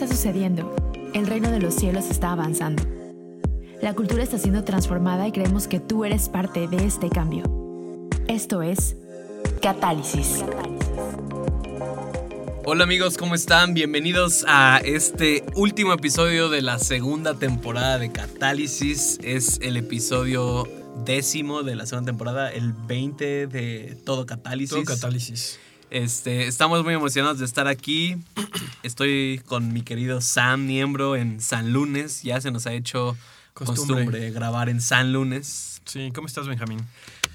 está sucediendo. El reino de los cielos está avanzando. La cultura está siendo transformada y creemos que tú eres parte de este cambio. Esto es Catálisis. Hola amigos, ¿cómo están? Bienvenidos a este último episodio de la segunda temporada de Catálisis. Es el episodio décimo de la segunda temporada, el 20 de Todo Catálisis. Todo Catálisis. Este, estamos muy emocionados de estar aquí. Estoy con mi querido Sam, miembro en San Lunes. Ya se nos ha hecho costumbre, Costumbre. grabar en San Lunes. Sí, ¿cómo estás, Benjamín?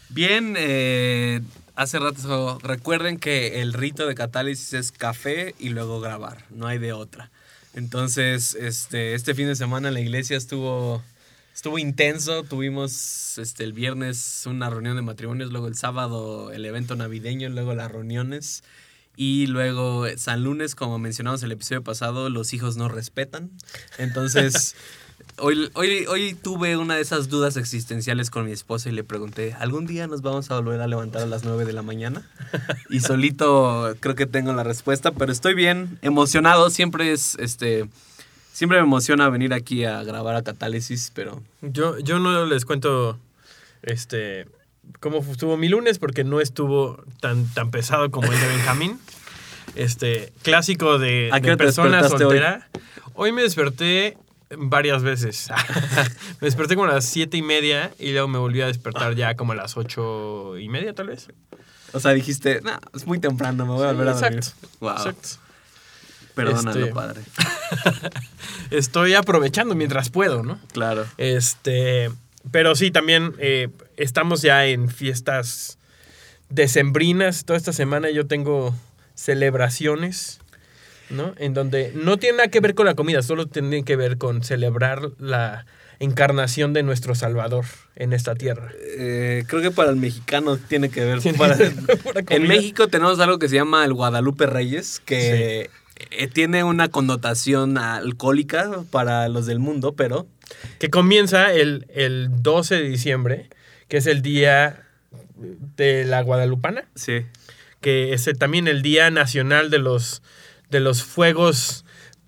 Bien, eh, hace rato recuerden que el rito de catálisis es café y luego grabar, no hay de otra. Entonces, este, este fin de semana la iglesia estuvo, estuvo intenso. Tuvimos este, el viernes una reunión de matrimonios, luego el sábado el evento navideño, luego las reuniones. Y luego San Lunes, como mencionamos en el episodio pasado, los hijos no respetan. Entonces, hoy, hoy, hoy tuve una de esas dudas existenciales con mi esposa y le pregunté, ¿algún día nos vamos a volver a levantar a las 9 de la mañana? Y solito creo que tengo la respuesta, pero estoy bien, emocionado. Siempre es, este, siempre me emociona venir aquí a grabar a Catálisis, pero Yo, yo no les cuento este cómo estuvo mi lunes porque no estuvo tan, tan pesado como el de Benjamín. Este, clásico de, ¿A qué de persona hoy? soltera. Hoy? me desperté varias veces. me desperté como a las siete y media y luego me volví a despertar ya como a las ocho y media, tal vez. O sea, dijiste, no, es muy temprano, me voy a Sí, volver a dormir. exacto, Wow. Exacto. Perdónalo, Este- padre. Estoy aprovechando mientras puedo, ¿no? Claro. Este, pero sí, también eh, estamos ya en fiestas decembrinas. Toda esta semana yo tengo celebraciones, ¿no? En donde no tiene nada que ver con la comida, solo tiene que ver con celebrar la encarnación de nuestro Salvador en esta tierra. Eh, creo que para el mexicano tiene que ver. Tiene para- en. México tenemos algo que se llama el Guadalupe Reyes, que eh, tiene una connotación alcohólica para los del mundo, pero Que comienza el, el 12 de diciembre, que es el día de la Guadalupana. sí. que es también el Día Nacional de los, de los Fuegos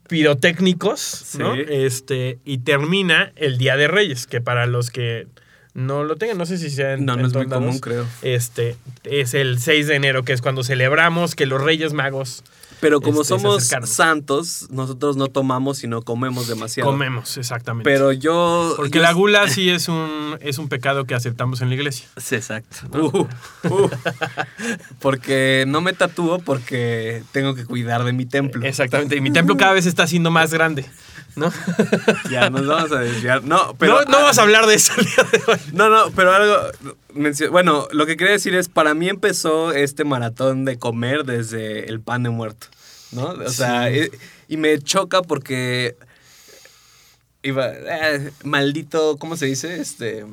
Pirotécnicos, ¿no? Este, y termina el Día de Reyes, que para los que no lo tengan, no sé si sea en No, no en es muy común, creo. Este, es el 6 de enero, que es cuando celebramos que los Reyes Magos Pero como Este, somos santos, nosotros no tomamos, sino comemos demasiado. comemos, exactamente. Pero yo. Porque yo- la gula sí es un, es un pecado que aceptamos en la iglesia. Sí, exacto. Uh, uh. porque no me tatúo porque tengo que cuidar de mi templo. Exactamente. Y mi templo cada vez está siendo más grande, ¿no? Ya, nos vamos a desviar. No, pero. no, no vamos a hablar de eso el día de hoy. No, no, pero algo. Bueno, lo que quería decir es: para mí empezó este maratón de comer desde el pan de muerto. ¿No? O sea, Sí. eh, y me choca porque. Iba. eh, maldito, ¿cómo se dice? Este.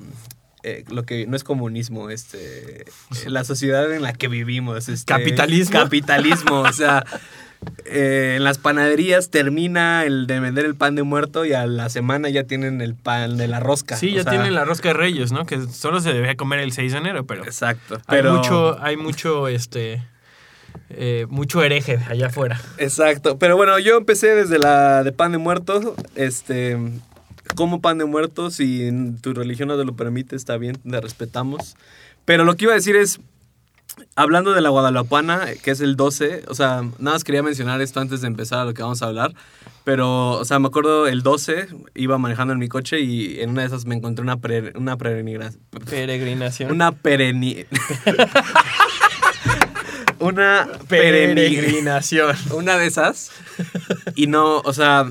eh, lo que no es comunismo, este. eh, la sociedad en la que vivimos. Este, ¿Capitalismo? Capitalismo, o sea. eh, en las panaderías termina el de vender el pan de muerto y a la semana ya tienen el pan de la rosca. Sí, o ya sea, tienen la rosca de Reyes, ¿no? Que solo se debía comer el 6 de enero, pero Exacto. hay Pero, mucho, hay mucho, este, eh, mucho hereje allá afuera. Exacto. Pero bueno, yo empecé desde la de pan de muerto. Este. Como pan de muerto, si tu religión no te lo permite, está bien, te respetamos. Pero lo que iba a decir es, hablando de la Guadalupana, que es el 12, o sea, nada más quería mencionar esto antes de empezar a lo que vamos a hablar. Pero, o sea, me acuerdo el 12, iba manejando en mi coche y en una de esas me encontré una, pre- una peregrinación. Peregrinación. Una pereni... una peregrinación. una de esas. Y no, o sea,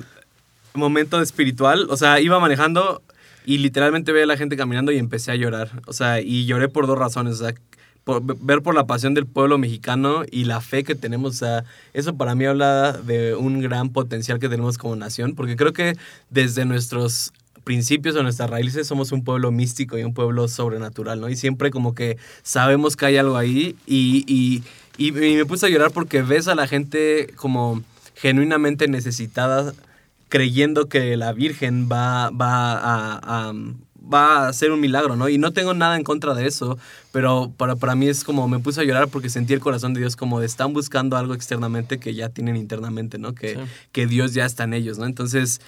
momento espiritual. O sea, iba manejando y literalmente veía a la gente caminando y empecé a llorar. O sea, y lloré por dos razones. O sea, por, ver por la pasión del pueblo mexicano y la fe que tenemos. Eso para mí habla de un gran potencial que tenemos como nación. Porque creo que desde nuestros principios o nuestras raíces somos un pueblo místico y un pueblo sobrenatural, ¿no? Y siempre como que sabemos que hay algo ahí y, y, y- me puse a llorar porque ves a la gente como genuinamente necesitada creyendo que la Virgen va, va a- va a ser un milagro, ¿no? Y no tengo nada en contra de eso, pero para, para mí es como me puse a llorar porque sentí el corazón de Dios como de están buscando algo externamente que ya tienen internamente, ¿no? Que, Sí. que Dios ya está en ellos, ¿no? Entonces,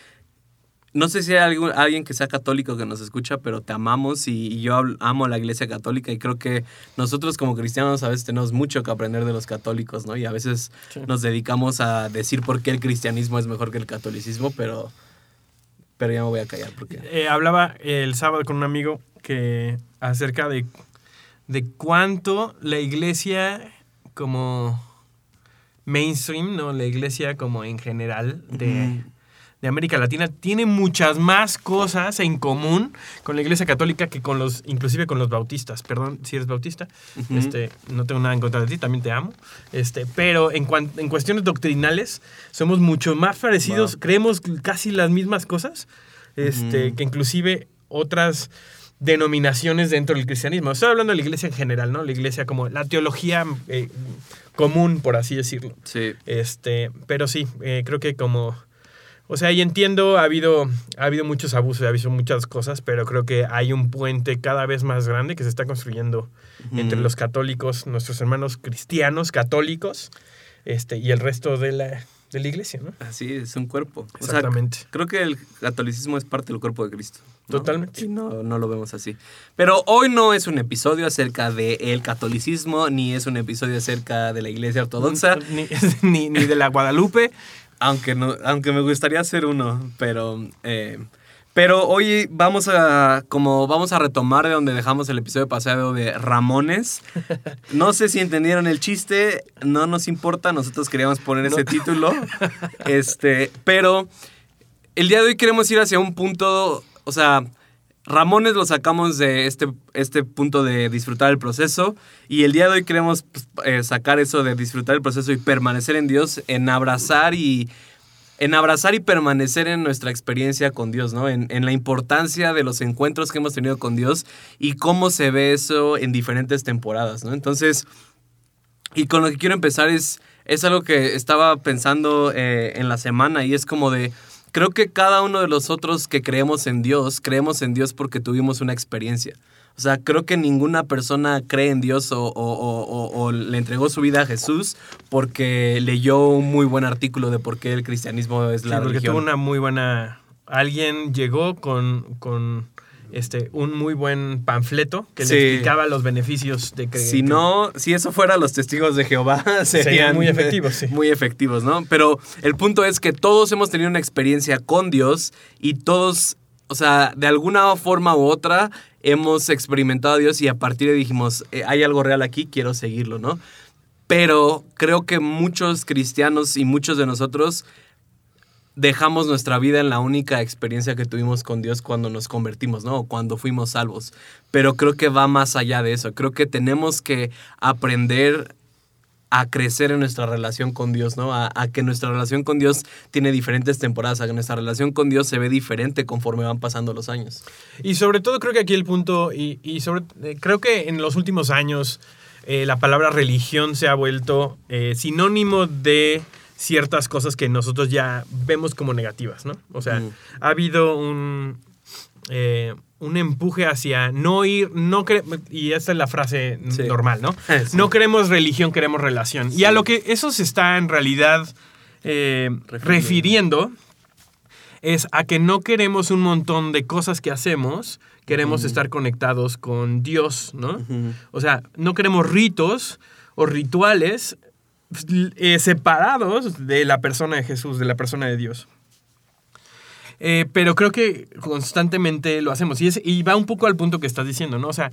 no sé si hay algún- alguien que sea católico que nos escucha, pero te amamos y, y yo amo la iglesia católica y creo que nosotros como cristianos a veces tenemos mucho que aprender de los católicos, ¿no? Y a veces Sí. nos dedicamos a decir por qué el cristianismo es mejor que el catolicismo, pero, pero ya me voy a callar porque... Eh, hablaba el sábado con un amigo que acerca de, de cuánto la iglesia como mainstream, ¿no? La iglesia como en general de. De América Latina tiene muchas más cosas en común con la iglesia católica que con los, inclusive con los bautistas. Perdón si eres bautista. Este, no tengo nada en contra de ti, también te amo. Este, pero en, cuan- en cuestiones doctrinales somos mucho más parecidos, Wow. creemos casi las mismas cosas, este, que inclusive otras denominaciones dentro del cristianismo. Estoy hablando de la iglesia en general, ¿no? La iglesia como la teología eh, común, por así decirlo. Sí. Este, pero sí, eh, creo que como, o sea, y entiendo, ha habido, ha habido muchos abusos, ha habido muchas cosas, pero creo que hay un puente cada vez más grande que se está construyendo entre los católicos, nuestros hermanos cristianos católicos, este, y el resto de la, de la iglesia, ¿no? Así es, un cuerpo. O sea, Exactamente. creo que el catolicismo es parte del cuerpo de Cristo. ¿no? Totalmente. Y no, no lo vemos así. Pero hoy no es un episodio acerca del catolicismo, ni es un episodio acerca de la iglesia ortodoxa, Ni, ni, ni de la Guadalupe. Aunque, no, aunque me gustaría hacer uno, pero... eh, pero hoy vamos a, como vamos a retomar de donde dejamos el episodio pasado de Ramones. No sé si entendieron el chiste, no nos importa, nosotros queríamos poner ese No. título. Este, pero el día de hoy queremos ir hacia un punto, o sea, Ramones lo sacamos de este, este punto de disfrutar el proceso y el día de hoy queremos pues, eh, sacar eso de disfrutar el proceso y permanecer en Dios, en abrazar y en abrazar y permanecer en nuestra experiencia con Dios, ¿no? En, en la importancia de los encuentros que hemos tenido con Dios y cómo se ve eso en diferentes temporadas, ¿no? Entonces, y con lo que quiero empezar es, es algo que estaba pensando eh, en la semana y es como de, creo que cada uno de nosotros que creemos en Dios, creemos en Dios porque tuvimos una experiencia. O sea, creo que ninguna persona cree en Dios o, o- o- le entregó su vida a Jesús porque leyó un muy buen artículo de por qué el cristianismo es Sí, la porque religión. tuvo una muy buena. Alguien llegó con, con este, un muy buen panfleto que Sí. le explicaba los beneficios de creer. Si no, si eso fuera los testigos de Jehová, serían muy efectivos, sí. Muy efectivos, ¿no? Pero el punto es que todos hemos tenido una experiencia con Dios y todos, o sea, de alguna forma u otra hemos experimentado a Dios y a partir de dijimos, eh, hay algo real aquí, quiero seguirlo, ¿no? Pero creo que muchos cristianos y muchos de nosotros dejamos nuestra vida en la única experiencia que tuvimos con Dios cuando nos convertimos, ¿no? Cuando fuimos salvos. Pero creo que va más allá de eso. Creo que tenemos que aprender a crecer en nuestra relación con Dios, ¿no? A, a que nuestra relación con Dios tiene diferentes temporadas, a que nuestra relación con Dios se ve diferente conforme van pasando los años. Y sobre todo creo que aquí el punto, y, y sobre, eh, creo que en los últimos años eh, la palabra religión se ha vuelto eh, sinónimo de ciertas cosas que nosotros ya vemos como negativas, ¿no? O sea, Mm. ha habido un, eh, un empuje hacia no ir, no cre- y esta es la frase Sí. normal, ¿no? Sí. No queremos religión, queremos relación. Y a lo que eso se está en realidad eh, refiriendo es a que no queremos un montón de cosas que hacemos, queremos estar conectados con Dios, ¿no? O sea, no queremos ritos o rituales eh, separados de la persona de Jesús, de la persona de Dios. Eh, pero creo que constantemente lo hacemos. Y, va un poco al punto que estás diciendo, ¿no? O sea,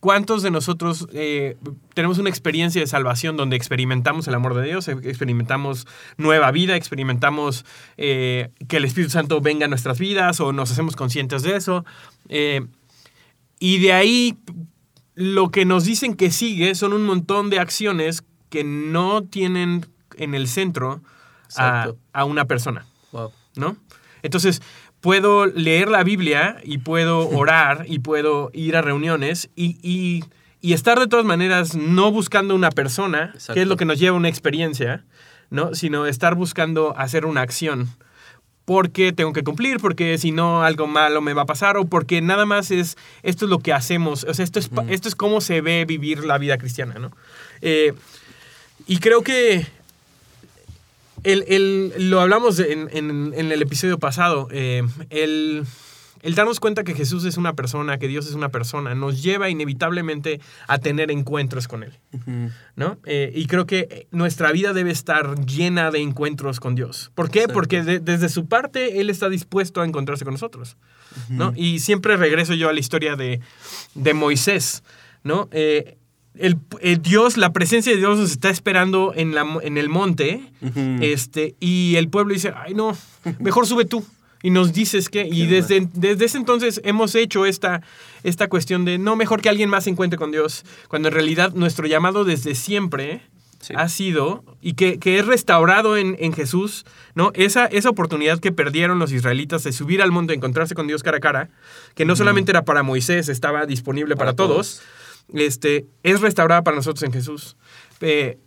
¿cuántos de nosotros eh, tenemos una experiencia de salvación donde experimentamos el amor de Dios, experimentamos nueva vida, experimentamos que el Espíritu Santo venga a nuestras vidas o nos hacemos conscientes de eso? Y de ahí lo que nos dicen que sigue son un montón de acciones que no tienen en el centro a, a una persona. Wow. ¿no? Entonces, puedo leer la Biblia y puedo orar y puedo ir a reuniones y, y- y estar de todas maneras no buscando una persona, Exacto. que es lo que nos lleva a una experiencia, ¿no? Sino estar buscando hacer una acción porque tengo que cumplir, porque si no algo malo me va a pasar o porque nada más es esto es lo que hacemos, o sea, esto es, esto es cómo se ve vivir la vida cristiana, ¿no? Eh, y creo que el, el- lo hablamos en, en- en el episodio pasado, eh, el, el darnos cuenta que Jesús es una persona, que Dios es una persona, nos lleva inevitablemente a tener encuentros con Él. ¿no? Eh, y creo que nuestra vida debe estar llena de encuentros con Dios. ¿Por qué? Exacto. Porque de- desde su parte Él está dispuesto a encontrarse con nosotros. ¿no? Y siempre regreso yo a la historia de, de Moisés. ¿no? Eh, el, el Dios, la presencia de Dios nos está esperando en, la, en el monte. Este, y el pueblo dice, ay no, mejor sube tú. Y nos dices que, y desde, desde ese entonces hemos hecho esta, esta cuestión de no, mejor que alguien más se encuentre con Dios, cuando en realidad nuestro llamado desde siempre Sí. ha sido, y que, que es restaurado en, en Jesús, ¿no? Esa, esa oportunidad que perdieron los israelitas de subir al monte, encontrarse con Dios cara a cara, que no solamente era para Moisés, estaba disponible para, Para todos, este, es restaurada para nosotros en Jesús. Eh,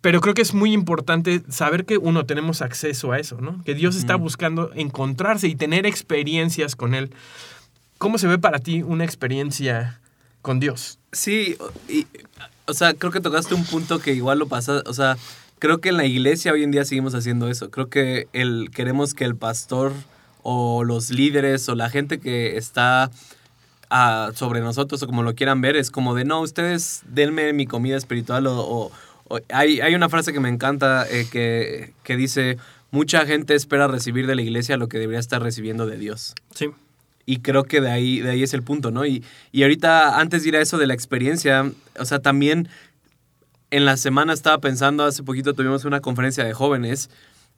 pero creo que es muy importante saber que uno tenemos acceso a eso, ¿no? Que Dios está buscando encontrarse y tener experiencias con Él. ¿Cómo se ve para ti una experiencia con Dios? Sí, y, o sea, creo que tocaste un punto que igual lo pasa, o sea, creo que en la iglesia hoy en día seguimos haciendo eso. Creo que el, queremos que el pastor o los líderes o la gente que está ah, sobre nosotros o como lo quieran ver es como de, no, ustedes denme mi comida espiritual o... o- o- hay, hay una frase que me encanta eh, que, que dice, mucha gente espera recibir de la iglesia lo que debería estar recibiendo de Dios. Sí. Y creo que de ahí, de ahí es el punto, ¿no? Y, y ahorita, antes de ir a eso de la experiencia, o sea, también en la semana estaba pensando, hace poquito tuvimos una conferencia de jóvenes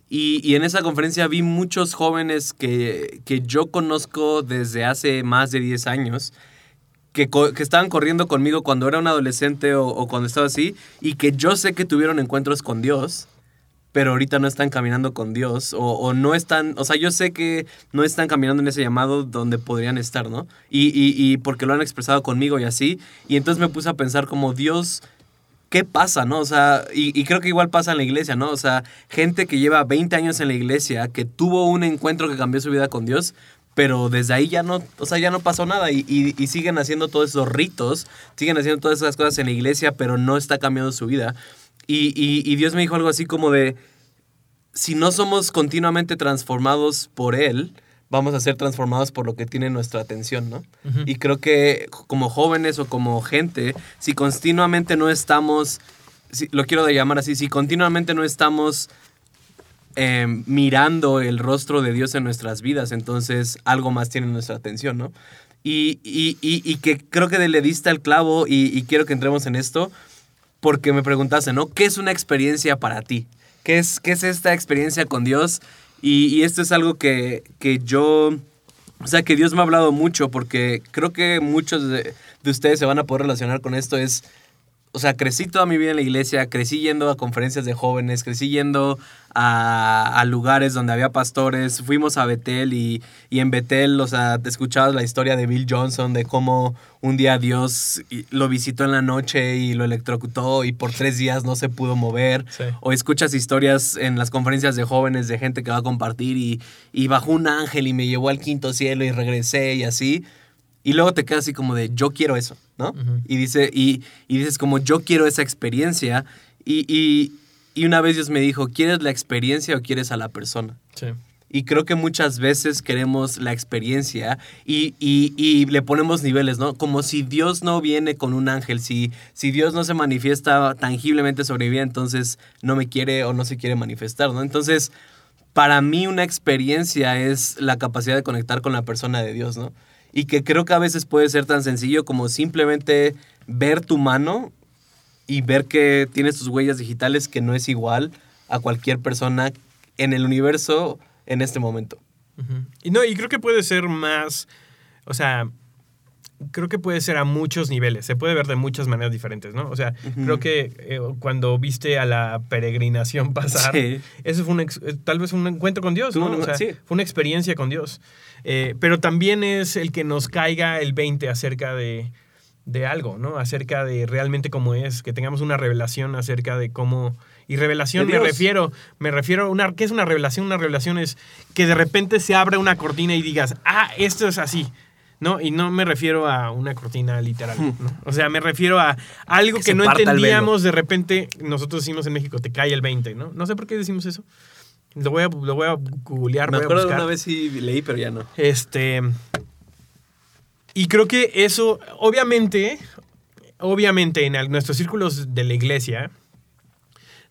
y, y en esa conferencia vi muchos jóvenes que, que yo conozco desde hace más de 10 años. Que, que estaban corriendo conmigo cuando era un adolescente o, o cuando estaba así, y que yo sé que tuvieron encuentros con Dios, pero ahorita no están caminando con Dios o, o no están, o sea, yo sé que no están caminando en ese llamado donde podrían estar, ¿no? Y, y, y porque lo han expresado conmigo y así, y entonces me puse a pensar como Dios, ¿qué pasa, no? O sea, y, y creo que igual pasa en la iglesia, ¿no? O sea, gente que lleva 20 años en la iglesia, que tuvo un encuentro que cambió su vida con Dios, pero desde ahí ya no, o sea, ya no pasó nada y, y- siguen haciendo todos esos ritos, siguen haciendo todas esas cosas en la iglesia, pero no está cambiando su vida. Y Dios me dijo algo así como de, si no somos continuamente transformados por Él, vamos a ser transformados por lo que tiene nuestra atención, ¿no? Ujú. Y creo que como jóvenes o como gente, si continuamente no estamos, si- lo quiero llamar así, si continuamente no estamos eh, mirando el rostro de Dios en nuestras vidas, entonces algo más tiene nuestra atención, ¿no? Y, y- y- y que creo que le diste al clavo y, y quiero que entremos en esto porque me preguntaste, ¿no? ¿Qué es una experiencia para ti? ¿Qué es, qué es esta experiencia con Dios? Y, y esto es algo que, que yo, o sea, que Dios me ha hablado mucho porque creo que muchos de, de ustedes se van a poder relacionar con esto. Es, o sea, crecí toda mi vida en la iglesia, crecí yendo a conferencias de jóvenes, crecí yendo a, a lugares donde había pastores, fuimos a Betel y, y en Betel, o sea, te escuchabas la historia de Bill Johnson, de cómo un día Dios lo visitó en la noche y lo electrocutó y por tres días no se pudo mover. Sí. O escuchas historias en las conferencias de jóvenes de gente que va a compartir y, y bajó un ángel y me llevó al quinto cielo y regresé y así. Y luego te quedas así como de, yo quiero eso, ¿no? Ujú. y, dice, y, y dices como, yo quiero esa experiencia. Y, y, y una vez Dios me dijo, ¿quieres la experiencia o quieres a la persona? Sí. Y creo que muchas veces queremos la experiencia y, y- y le ponemos niveles, ¿no? Como si Dios no viene con un ángel, si, si Dios no se manifiesta tangiblemente sobre mi vida, entonces no me quiere o no se quiere manifestar, ¿no? Entonces, para mí una experiencia es la capacidad de conectar con la persona de Dios, ¿no? Y que creo que a veces puede ser tan sencillo como simplemente ver tu mano y ver que tienes tus huellas digitales que no es igual a cualquier persona en el universo en este momento. Y no, y creo que puede ser más, o sea, creo que puede ser a muchos niveles, se puede ver de muchas maneras diferentes, ¿no? O sea, creo que eh, cuando viste a la peregrinación pasar, Sí. eso fue un ex- eh, tal vez un encuentro con Dios, ¿no? O sea, sí. fue una experiencia con Dios. Eh, pero también es el que nos caiga el 20 acerca de, de algo, ¿no? Acerca de realmente cómo es, que tengamos una revelación acerca de cómo... Y revelación me refiero, me refiero a una... ¿Qué es una revelación? Una revelación es que de repente se abre una cortina y digas, ah, esto es así. ¿No? Y no me refiero a una cortina literal. ¿no? O sea, me refiero a algo Que no entendíamos de repente. Nosotros decimos en México, te cae el 20, ¿no? No sé por qué decimos eso. Lo voy a, lo voy a googlear, Me voy a acuerdo buscar. una vez sí leí, pero ya no. Este. Y creo que eso, obviamente, obviamente en el- nuestros círculos de la iglesia,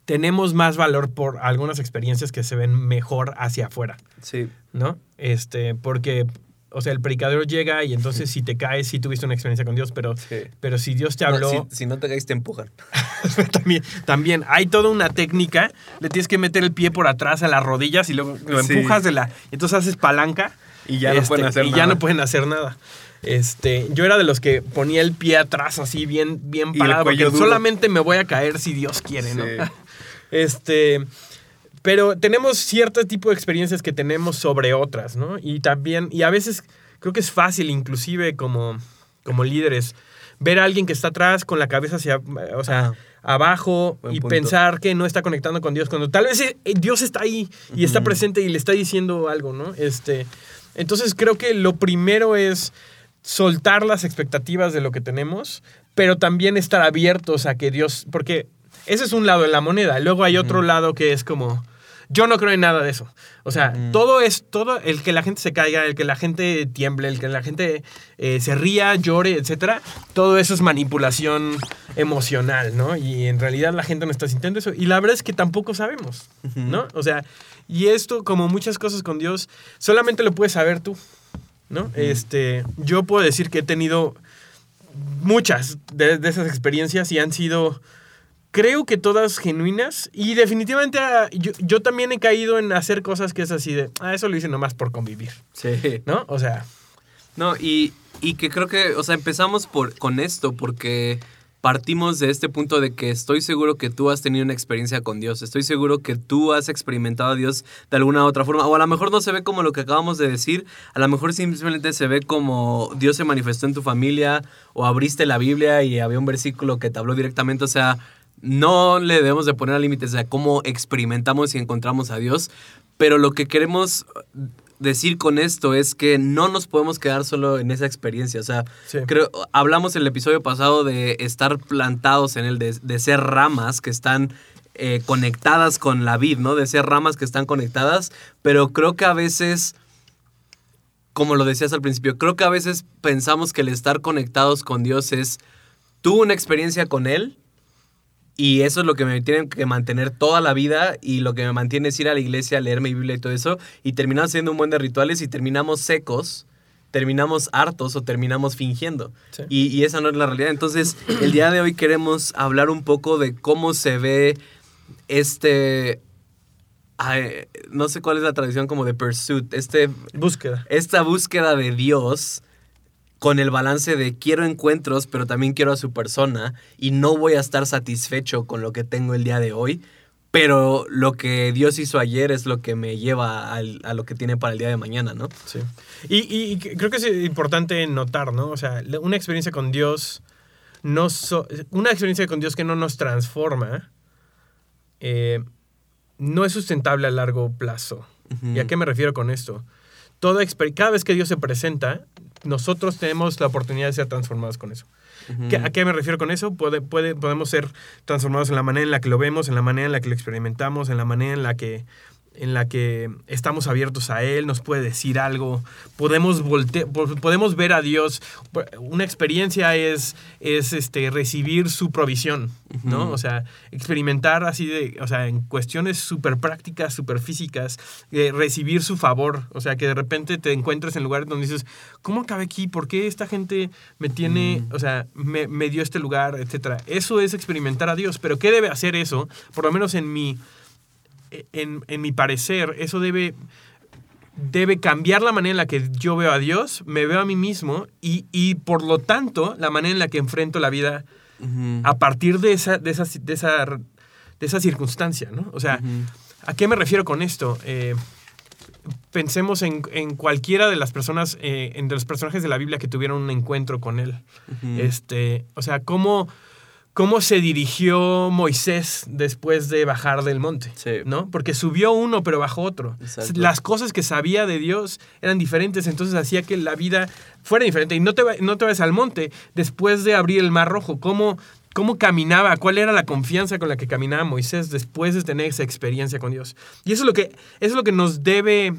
tenemos más valor por algunas experiencias que se ven mejor hacia afuera, Sí. ¿no? Este, porque, o sea, el predicador llega y entonces si te caes, sí tuviste una experiencia con Dios, pero, Sí. pero si Dios te No, habló, si, si no te caes, te empujan. también, también hay toda una técnica. Le tienes que meter el pie por atrás a las rodillas y luego lo Sí. empujas de la. Entonces haces palanca. Y ya no pueden hacer y nada. ya no pueden hacer nada. Este, yo era de los que ponía el pie atrás así bien, bien parado. Porque duro. solamente me voy a caer si Dios quiere, ¿no? Este. Pero tenemos cierto tipo de experiencias que tenemos sobre otras, ¿no? Y también, y a veces creo que es fácil, inclusive como, como líderes, ver a alguien que está atrás con la cabeza hacia, o sea, abajo y punto. pensar que no está conectando con Dios, cuando tal vez eh, Dios está ahí y está presente y le está diciendo algo, ¿no? Este, entonces creo que lo primero es soltar las expectativas de lo que tenemos, pero también estar abiertos a que Dios, porque ese es un lado de la moneda, luego hay otro lado que es como, yo no creo en nada de eso. O sea, todo es, todo, el que la gente se caiga, el que la gente tiemble, el que la gente eh, se ría, llore, etcétera, todo eso es manipulación emocional, ¿no? Y en realidad la gente no está sintiendo eso. Y la verdad es que tampoco sabemos, ¿no? O sea, y esto, como muchas cosas con Dios, solamente lo puedes saber tú, ¿no? Este, yo puedo decir que he tenido muchas de, de esas experiencias y han sido, creo que todas genuinas. Y definitivamente ah, yo, yo también he caído en hacer cosas que es así de, ah, eso lo hice nomás por convivir, Sí. ¿no? O sea, No, y, y que creo que, o sea, empezamos por, con esto porque partimos de este punto de que estoy seguro que tú has tenido una experiencia con Dios, estoy seguro que tú has experimentado a Dios de alguna u otra forma, o a lo mejor no se ve como lo que acabamos de decir, a lo mejor simplemente se ve como Dios se manifestó en tu familia, o abriste la Biblia y había un versículo que te habló directamente, o sea, no le debemos de poner límites a cómo experimentamos y encontramos a Dios, pero lo que queremos decir con esto es que no nos podemos quedar solo en esa experiencia. O sea, Sí. creo, hablamos en el episodio pasado de estar plantados en el, de, de ser ramas que están eh, conectadas con la vid, ¿no? De ser ramas que están conectadas, pero creo que a veces, como lo decías al principio, creo que a veces pensamos que el estar conectados con Dios es, tuve una experiencia con Él, y eso es lo que me tiene que mantener toda la vida y lo que me mantiene es ir a la iglesia, leer mi Biblia y todo eso. Y terminamos haciendo un buen de rituales y terminamos secos, terminamos hartos o terminamos fingiendo. Sí. Y, y esa no es la realidad. Entonces, el día de hoy queremos hablar un poco de cómo se ve este... ay, no sé cuál es la tradición como de pursuit, este búsqueda. esta búsqueda de Dios con el balance de quiero encuentros, pero también quiero a su persona y no voy a estar satisfecho con lo que tengo el día de hoy, pero lo que Dios hizo ayer es lo que me lleva al- a lo que tiene para el día de mañana, ¿no? Sí. Y, y- creo que es importante notar, ¿no? O sea, una experiencia con Dios, no so- una experiencia con Dios que no nos transforma, eh, no es sustentable a largo plazo. ¿Y a qué me refiero con esto? Toda cada vez que Dios se presenta, nosotros tenemos la oportunidad de ser transformados con eso. ¿Qué- ¿A qué me refiero con eso? Puede, puede, podemos ser transformados en la manera en la que lo vemos, en la manera en la que lo experimentamos, en la manera en la que, en la que estamos abiertos a Él, nos puede decir algo, podemos, volte po- podemos ver a Dios. Una experiencia es, es este, recibir su provisión, ¿no? O sea, experimentar así de, o sea, en cuestiones súper prácticas, súper físicas, eh, recibir su favor. O sea, que de repente te encuentres en lugares donde dices, ¿cómo acabé aquí? ¿Por qué esta gente me tiene, o sea, me, me dio este lugar, etcétera? Eso es experimentar a Dios. Pero ¿qué debe hacer eso? Por lo menos en mi, en, en mi parecer, eso debe debe cambiar la manera en la que yo veo a Dios, me veo a mí mismo y, y por lo tanto la manera en la que enfrento la vida a partir de esa, de esa, de esa, de esa circunstancia, ¿no? O sea. ¿a qué me refiero con esto? Eh, pensemos en, en cualquiera de las personas, eh, los personajes de la Biblia que tuvieron un encuentro con él. Este, o sea, cómo, cómo se dirigió Moisés después de bajar del monte, Sí. ¿no? Porque subió uno, pero bajó otro. Exacto. Las cosas que sabía de Dios eran diferentes, entonces hacía que la vida fuera diferente. Y no te, no te vayas al monte después de abrir el mar rojo. ¿Cómo, ¿Cómo caminaba? ¿Cuál era la confianza con la que caminaba Moisés después de tener esa experiencia con Dios? Y eso es lo que, eso es lo que nos debe...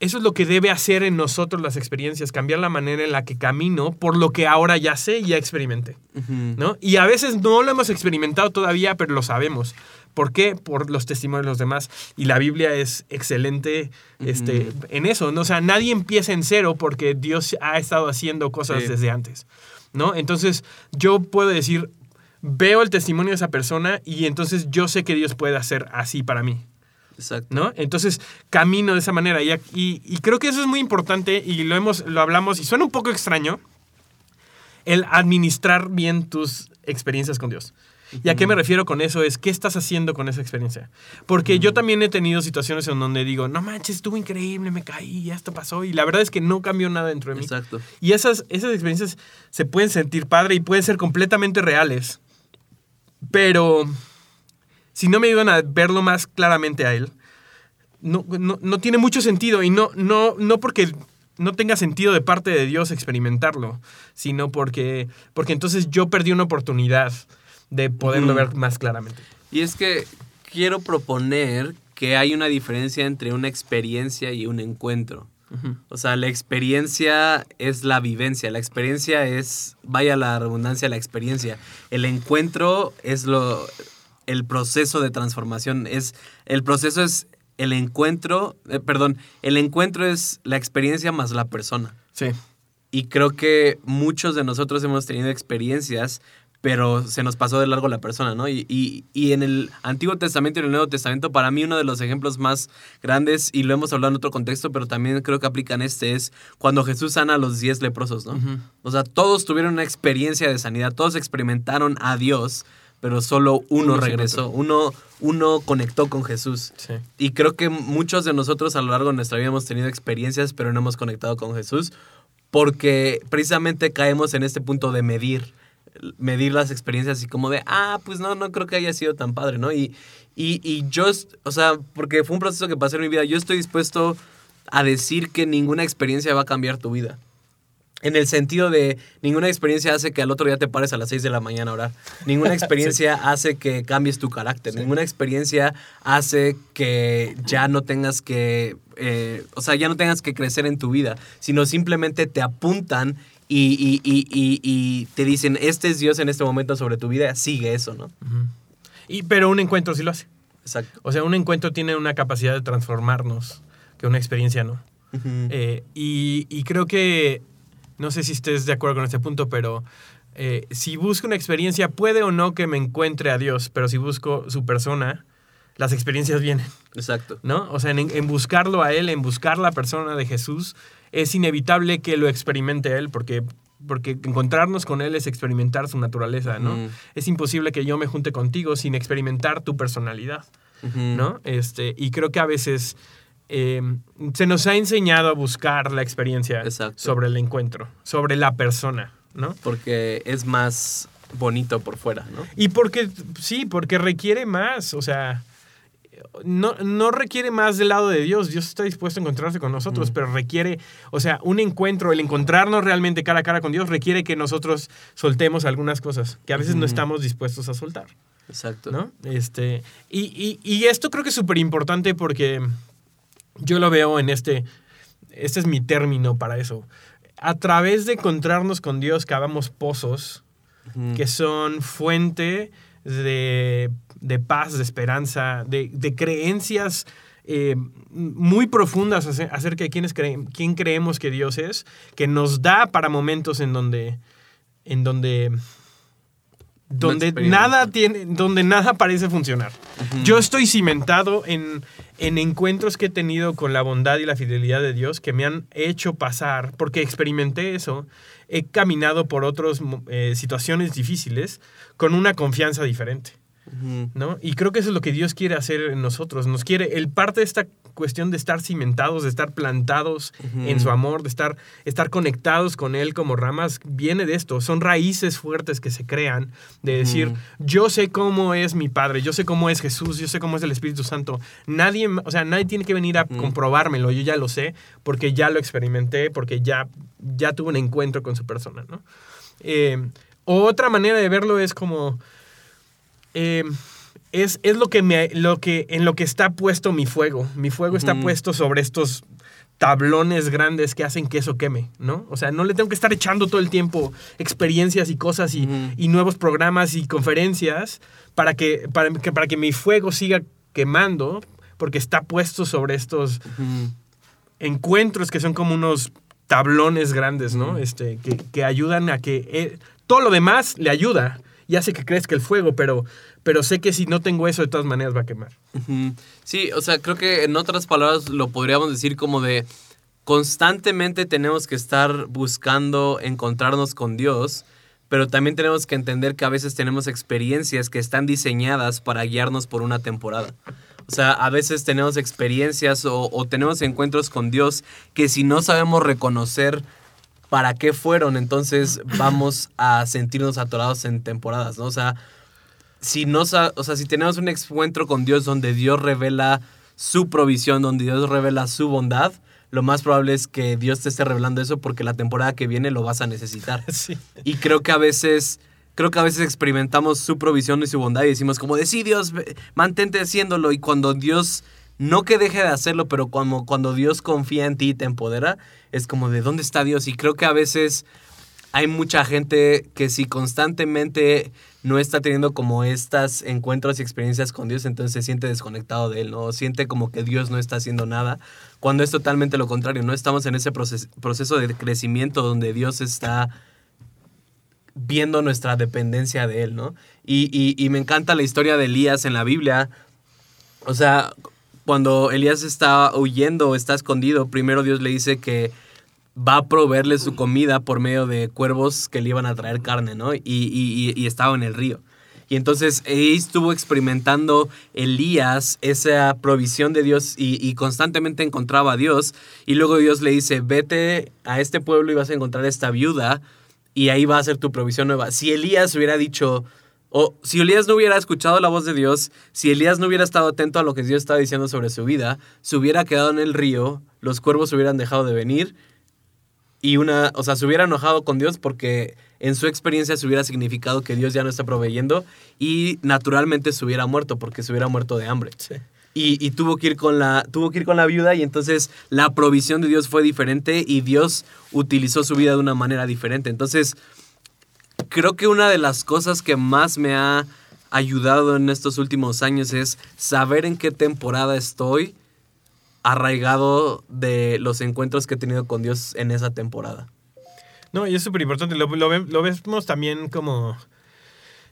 Eso es lo que debe hacer en nosotros las experiencias, cambiar la manera en la que camino por lo que ahora ya sé y ya experimenté. ¿no? Y a veces no lo hemos experimentado todavía, pero lo sabemos. ¿Por qué? Por los testimonios de los demás. Y la Biblia es excelente este, en eso. ¿no? O sea, nadie empieza en cero porque Dios ha estado haciendo cosas Sí. desde antes. ¿no? Entonces, yo puedo decir, veo el testimonio de esa persona y entonces yo sé que Dios puede hacer así para mí. Exacto. ¿no? Entonces camino de esa manera. Y, y- y creo que eso es muy importante y lo, hemos, lo hablamos y suena un poco extraño el administrar bien tus experiencias con Dios. ¿Y a qué me refiero con eso? Es qué estás haciendo con esa experiencia. Porque yo también he tenido situaciones en donde digo, no manches, estuvo increíble, me caí, ya esto pasó. Y la verdad es que no cambió nada dentro de mí. Exacto. Y esas, esas experiencias se pueden sentir padre y pueden ser completamente reales. Pero si no me ayudan a verlo más claramente a él, no, no, no tiene mucho sentido. Y no, no, no porque no tenga sentido de parte de Dios experimentarlo, sino porque, porque entonces yo perdí una oportunidad de poderlo ver más claramente. Y es que quiero proponer que hay una diferencia entre una experiencia y un encuentro. O sea, la experiencia es la vivencia, la experiencia es, vaya la redundancia, la experiencia. El encuentro es lo, el proceso de transformación, es, el proceso es el encuentro, eh, perdón, el encuentro es la experiencia más la persona. Sí. Y creo que muchos de nosotros hemos tenido experiencias, pero se nos pasó de largo la persona, ¿no? Y, y- y en el Antiguo Testamento y en el Nuevo Testamento, para mí uno de los ejemplos más grandes, y lo hemos hablado en otro contexto, pero también creo que aplica en este, es cuando Jesús sana a los diez leprosos, ¿no? O sea, todos tuvieron una experiencia de sanidad, todos experimentaron a Dios, pero solo uno, regresó, uno, uno conectó con Jesús. Sí. Y creo que muchos de nosotros a lo largo de nuestra vida hemos tenido experiencias, pero no hemos conectado con Jesús, porque precisamente caemos en este punto de medir, medir las experiencias y como de, ah, pues no, no creo que haya sido tan padre, ¿no? Y, y, y yo, o sea, porque fue un proceso que pasé en mi vida, yo estoy dispuesto a decir que ninguna experiencia va a cambiar tu vida. En el sentido de ninguna experiencia hace que al otro día te pares a las 6 de la mañana a orar. Ninguna experiencia hace que cambies tu carácter. Ninguna experiencia hace que ya no tengas que, eh, o sea, ya no tengas que crecer en tu vida, sino simplemente te apuntan y, y- y- y- te dicen, este es Dios en este momento sobre tu vida, sigue eso, ¿no? Y, pero un encuentro sí lo hace. Exacto. O sea, un encuentro tiene una capacidad de transformarnos que una experiencia no. Eh, y, y creo que, no sé si estés de acuerdo con este punto, pero eh, si busco una experiencia, puede o no que me encuentre a Dios, pero si busco su persona, las experiencias vienen, Exacto. ¿no? O sea, en, en buscarlo a Él, en buscar la persona de Jesús, es inevitable que lo experimente Él, porque... Porque encontrarnos con Él es experimentar su naturaleza, ¿no? Es imposible que yo me junte contigo sin experimentar tu personalidad. ¿no? Este, y creo que a veces eh, se nos ha enseñado a buscar la experiencia Exacto. sobre el encuentro, sobre la persona, ¿no? Porque es más bonito por fuera, ¿no? Y porque, sí, porque requiere más, o sea, no, no requiere más del lado de Dios. Dios está dispuesto a encontrarse con nosotros, pero requiere, o sea, un encuentro, el encontrarnos realmente cara a cara con Dios requiere que nosotros soltemos algunas cosas que a veces no estamos dispuestos a soltar. Exacto. ¿no? Este, y, y- y esto creo que es súper importante porque yo lo veo en este, este es mi término para eso. A través de encontrarnos con Dios cavamos pozos que son fuente de, de paz, de esperanza, de, de creencias eh, muy profundas ace- acerca de quiénes creen, quién creemos que Dios es, que nos da para momentos en donde, en donde, donde nada tiene, donde nada parece funcionar. Yo estoy cimentado en, en encuentros que he tenido con la bondad y la fidelidad de Dios que me han hecho pasar, porque experimenté eso, he caminado por otras situaciones difíciles con una confianza diferente. ¿No? Y creo que eso es lo que Dios quiere hacer en nosotros. Nos quiere, el parte de esta cuestión de estar cimentados, de estar plantados en su amor, de estar, estar conectados con Él como ramas, viene de esto. Son raíces fuertes que se crean de decir, yo sé cómo es mi Padre, yo sé cómo es Jesús, yo sé cómo es el Espíritu Santo. Nadie, o sea, nadie tiene que venir a comprobármelo, yo ya lo sé, porque ya lo experimenté, porque ya, ya tuve un encuentro con su persona, ¿no? Eh, otra manera de verlo es como... Eh, es, es, lo que me, lo que, en lo que está puesto mi fuego. Mi fuego está puesto sobre estos tablones grandes que hacen que eso queme, ¿no? O sea, no le tengo que estar echando todo el tiempo experiencias y cosas y, nuevos programas y conferencias para que, para, que, para que mi fuego siga quemando, porque está puesto sobre estos encuentros que son como unos tablones grandes, ¿no? Este, que, que, ayudan a que eh, todo lo demás le ayuda y hace que crezca el fuego, pero, pero sé que si no tengo eso, de todas maneras va a quemar. Sí, o sea, creo que en otras palabras lo podríamos decir como de constantemente tenemos que estar buscando encontrarnos con Dios, pero también tenemos que entender que a veces tenemos experiencias que están diseñadas para guiarnos por una temporada. O sea, a veces tenemos experiencias o, o tenemos encuentros con Dios que si no sabemos reconocer para qué fueron, entonces vamos a sentirnos atorados en temporadas, ¿no? O sea, si, no, o sea, si tenemos un encuentro con Dios donde Dios revela su provisión, donde Dios revela su bondad, lo más probable es que Dios te esté revelando eso porque la temporada que viene lo vas a necesitar. Sí. Y creo que a veces creo que a veces experimentamos su provisión y su bondad y decimos como de sí, Dios, mantente haciéndolo. Y cuando Dios no que deje de hacerlo, pero cuando, cuando Dios confía en ti y te empodera, es como de dónde está Dios. Y creo que a veces hay mucha gente que si constantemente no está teniendo como estas encuentros y experiencias con Dios, entonces se siente desconectado de Él, ¿no? Siente como que Dios no está haciendo nada, cuando es totalmente lo contrario, no estamos en ese proceso de crecimiento donde Dios está viendo nuestra dependencia de Él, ¿no? Y, y, y me encanta la historia de Elías en la Biblia. O sea, cuando Elías está huyendo o está escondido, primero Dios le dice que va a proveerle su comida por medio de cuervos que le iban a traer carne, ¿no? Y, y, estaba en el río. Y entonces ahí estuvo experimentando Elías esa provisión de Dios y, y, constantemente encontraba a Dios. Y luego Dios le dice, vete a este pueblo y vas a encontrar a esta viuda y ahí va a ser tu provisión nueva. Si Elías hubiera dicho, o si Elías no hubiera escuchado la voz de Dios, si Elías no hubiera estado atento a lo que Dios estaba diciendo sobre su vida, se hubiera quedado en el río, los cuervos hubieran dejado de venir y una, o sea, se hubiera enojado con Dios porque en su experiencia se hubiera significado que Dios ya no está proveyendo y naturalmente se hubiera muerto porque se hubiera muerto de hambre. Y, y, tuvo, que ir con la, tuvo que ir con la viuda y entonces la provisión de Dios fue diferente y Dios utilizó su vida de una manera diferente. Entonces, creo que una de las cosas que más me ha ayudado en estos últimos años es saber en qué temporada estoy arraigado de los encuentros que he tenido con Dios en esa temporada. No, y es súper importante. Lo, lo, vemos también como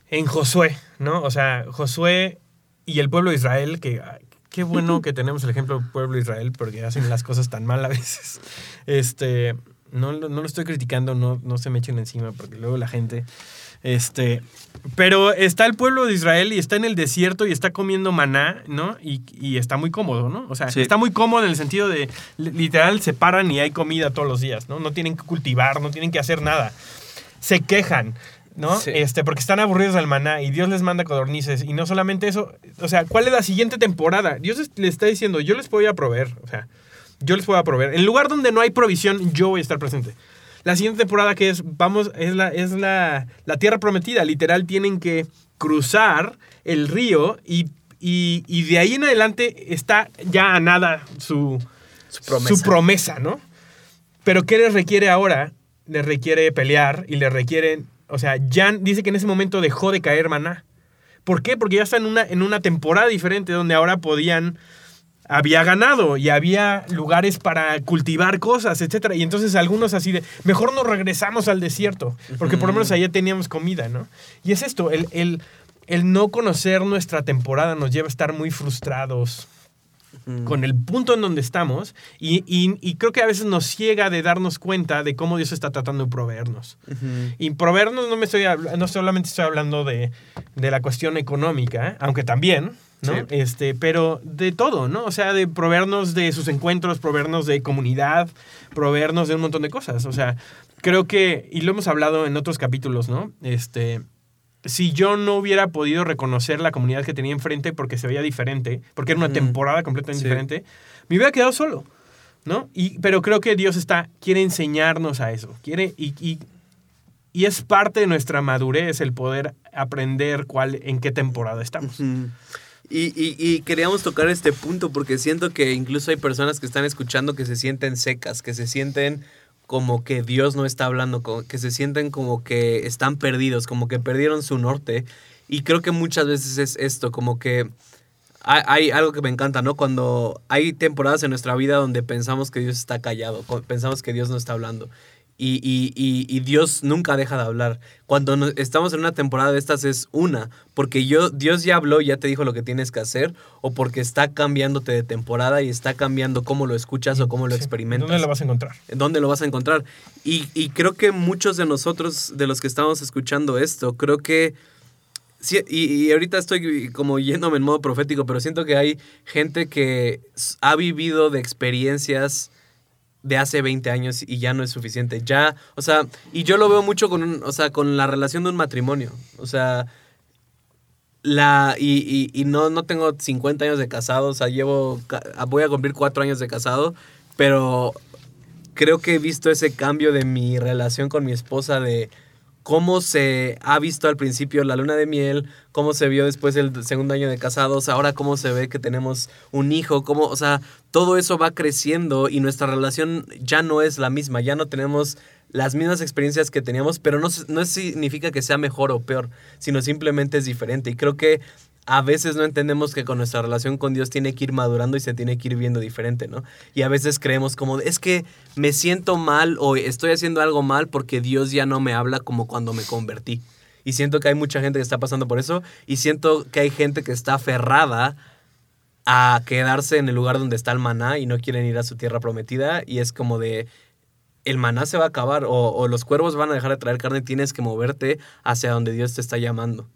en Josué, ¿no? O sea, Josué y el pueblo de Israel, que qué bueno que tenemos el ejemplo del pueblo de Israel porque hacen las cosas tan mal a veces. Este, no, no lo estoy criticando, no, no se me echen encima, porque luego la gente. Este, pero está el pueblo de Israel y está en el desierto y está comiendo maná, ¿no? Y, está muy cómodo, ¿no? O sea, está muy cómodo en el sentido de, literal, se paran y hay comida todos los días, ¿no? No tienen que cultivar, no tienen que hacer nada. Se quejan, ¿no? Este, porque están aburridos del maná y Dios les manda codornices. Y no solamente eso, o sea, ¿cuál es la siguiente temporada? Dios les está diciendo, yo les voy a proveer, o sea, yo les voy a proveer. En lugar donde no hay provisión, yo voy a estar presente. La siguiente temporada que es, vamos, es la, es la, la tierra prometida. Literal, tienen que cruzar el río y, y, de ahí en adelante está ya a nada su, su, promesa. su promesa, ¿no? Pero ¿qué les requiere ahora? Les requiere pelear y les requiere, o sea, ya dice que en ese momento dejó de caer maná. ¿Por qué? Porque ya está en una, en una temporada diferente donde ahora podían había ganado y había lugares para cultivar cosas, etc. Y entonces algunos así de, mejor nos regresamos al desierto, porque por lo menos allá teníamos comida, ¿no? Y es esto, el, el, el no conocer nuestra temporada nos lleva a estar muy frustrados, con el punto en donde estamos y, y- y creo que a veces nos ciega de darnos cuenta de cómo Dios está tratando de proveernos. Y proveernos no me estoy no solamente estoy hablando de, de la cuestión económica, aunque también, ¿no? Sí. Este, pero de todo, ¿no? O sea, de proveernos de sus encuentros, proveernos de comunidad, proveernos de un montón de cosas. O sea, creo que, y lo hemos hablado en otros capítulos, ¿no? Este, si yo no hubiera podido reconocer la comunidad que tenía enfrente porque se veía diferente, porque era una temporada completamente Sí. diferente, me hubiera quedado solo, ¿no? Y, pero creo que Dios está, quiere enseñarnos a eso, quiere, y, y, y es parte de nuestra madurez el poder aprender cuál, en qué temporada estamos. Y, y- y queríamos tocar este punto porque siento que incluso hay personas que están escuchando que se sienten secas, que se sienten como que Dios no está hablando, que se sienten como que están perdidos, como que perdieron su norte. Y creo que muchas veces es esto, como que hay, algo que me encanta, ¿no? Cuando hay temporadas en nuestra vida donde pensamos que Dios está callado, pensamos que Dios no está hablando. Y, y- y- y Dios nunca deja de hablar. Cuando estamos en una temporada de estas es una, porque yo, Dios ya habló, ya te dijo lo que tienes que hacer, o porque está cambiándote de temporada y está cambiando cómo lo escuchas o cómo lo experimentas. ¿Dónde lo vas a encontrar? ¿Dónde lo vas a encontrar? Y, y creo que muchos de nosotros, de los que estamos escuchando esto, creo que... sí, y, y ahorita estoy como yéndome en modo profético, pero siento que hay gente que ha vivido de experiencias de hace 20 años y ya no es suficiente. Ya, o sea, y yo lo veo mucho con, un- o sea, con la relación de un matrimonio. O sea, la, y, y- y no, no tengo 50 años de casado, o sea, llevo, voy a cumplir 4 años de casado, pero creo que he visto ese cambio de mi relación con mi esposa de cómo se ha visto al principio la luna de miel, cómo se vio después el segundo año de casados, ahora cómo se ve que tenemos un hijo, cómo, o sea, todo eso va creciendo y nuestra relación ya no es la misma, ya no tenemos las mismas experiencias que teníamos, pero no, no significa que sea mejor o peor, sino simplemente es diferente. Y creo que a veces no entendemos que con nuestra relación con Dios tiene que ir madurando y se tiene que ir viendo diferente, ¿no? Y a veces creemos como, es que me siento mal o estoy haciendo algo mal porque Dios ya no me habla como cuando me convertí. Y siento que hay mucha gente que está pasando por eso y siento que hay gente que está aferrada a quedarse en el lugar donde está el maná y no quieren ir a su tierra prometida y es como de el maná se va a acabar o, o los cuervos van a dejar de traer carne, tienes que moverte hacia donde Dios te está llamando.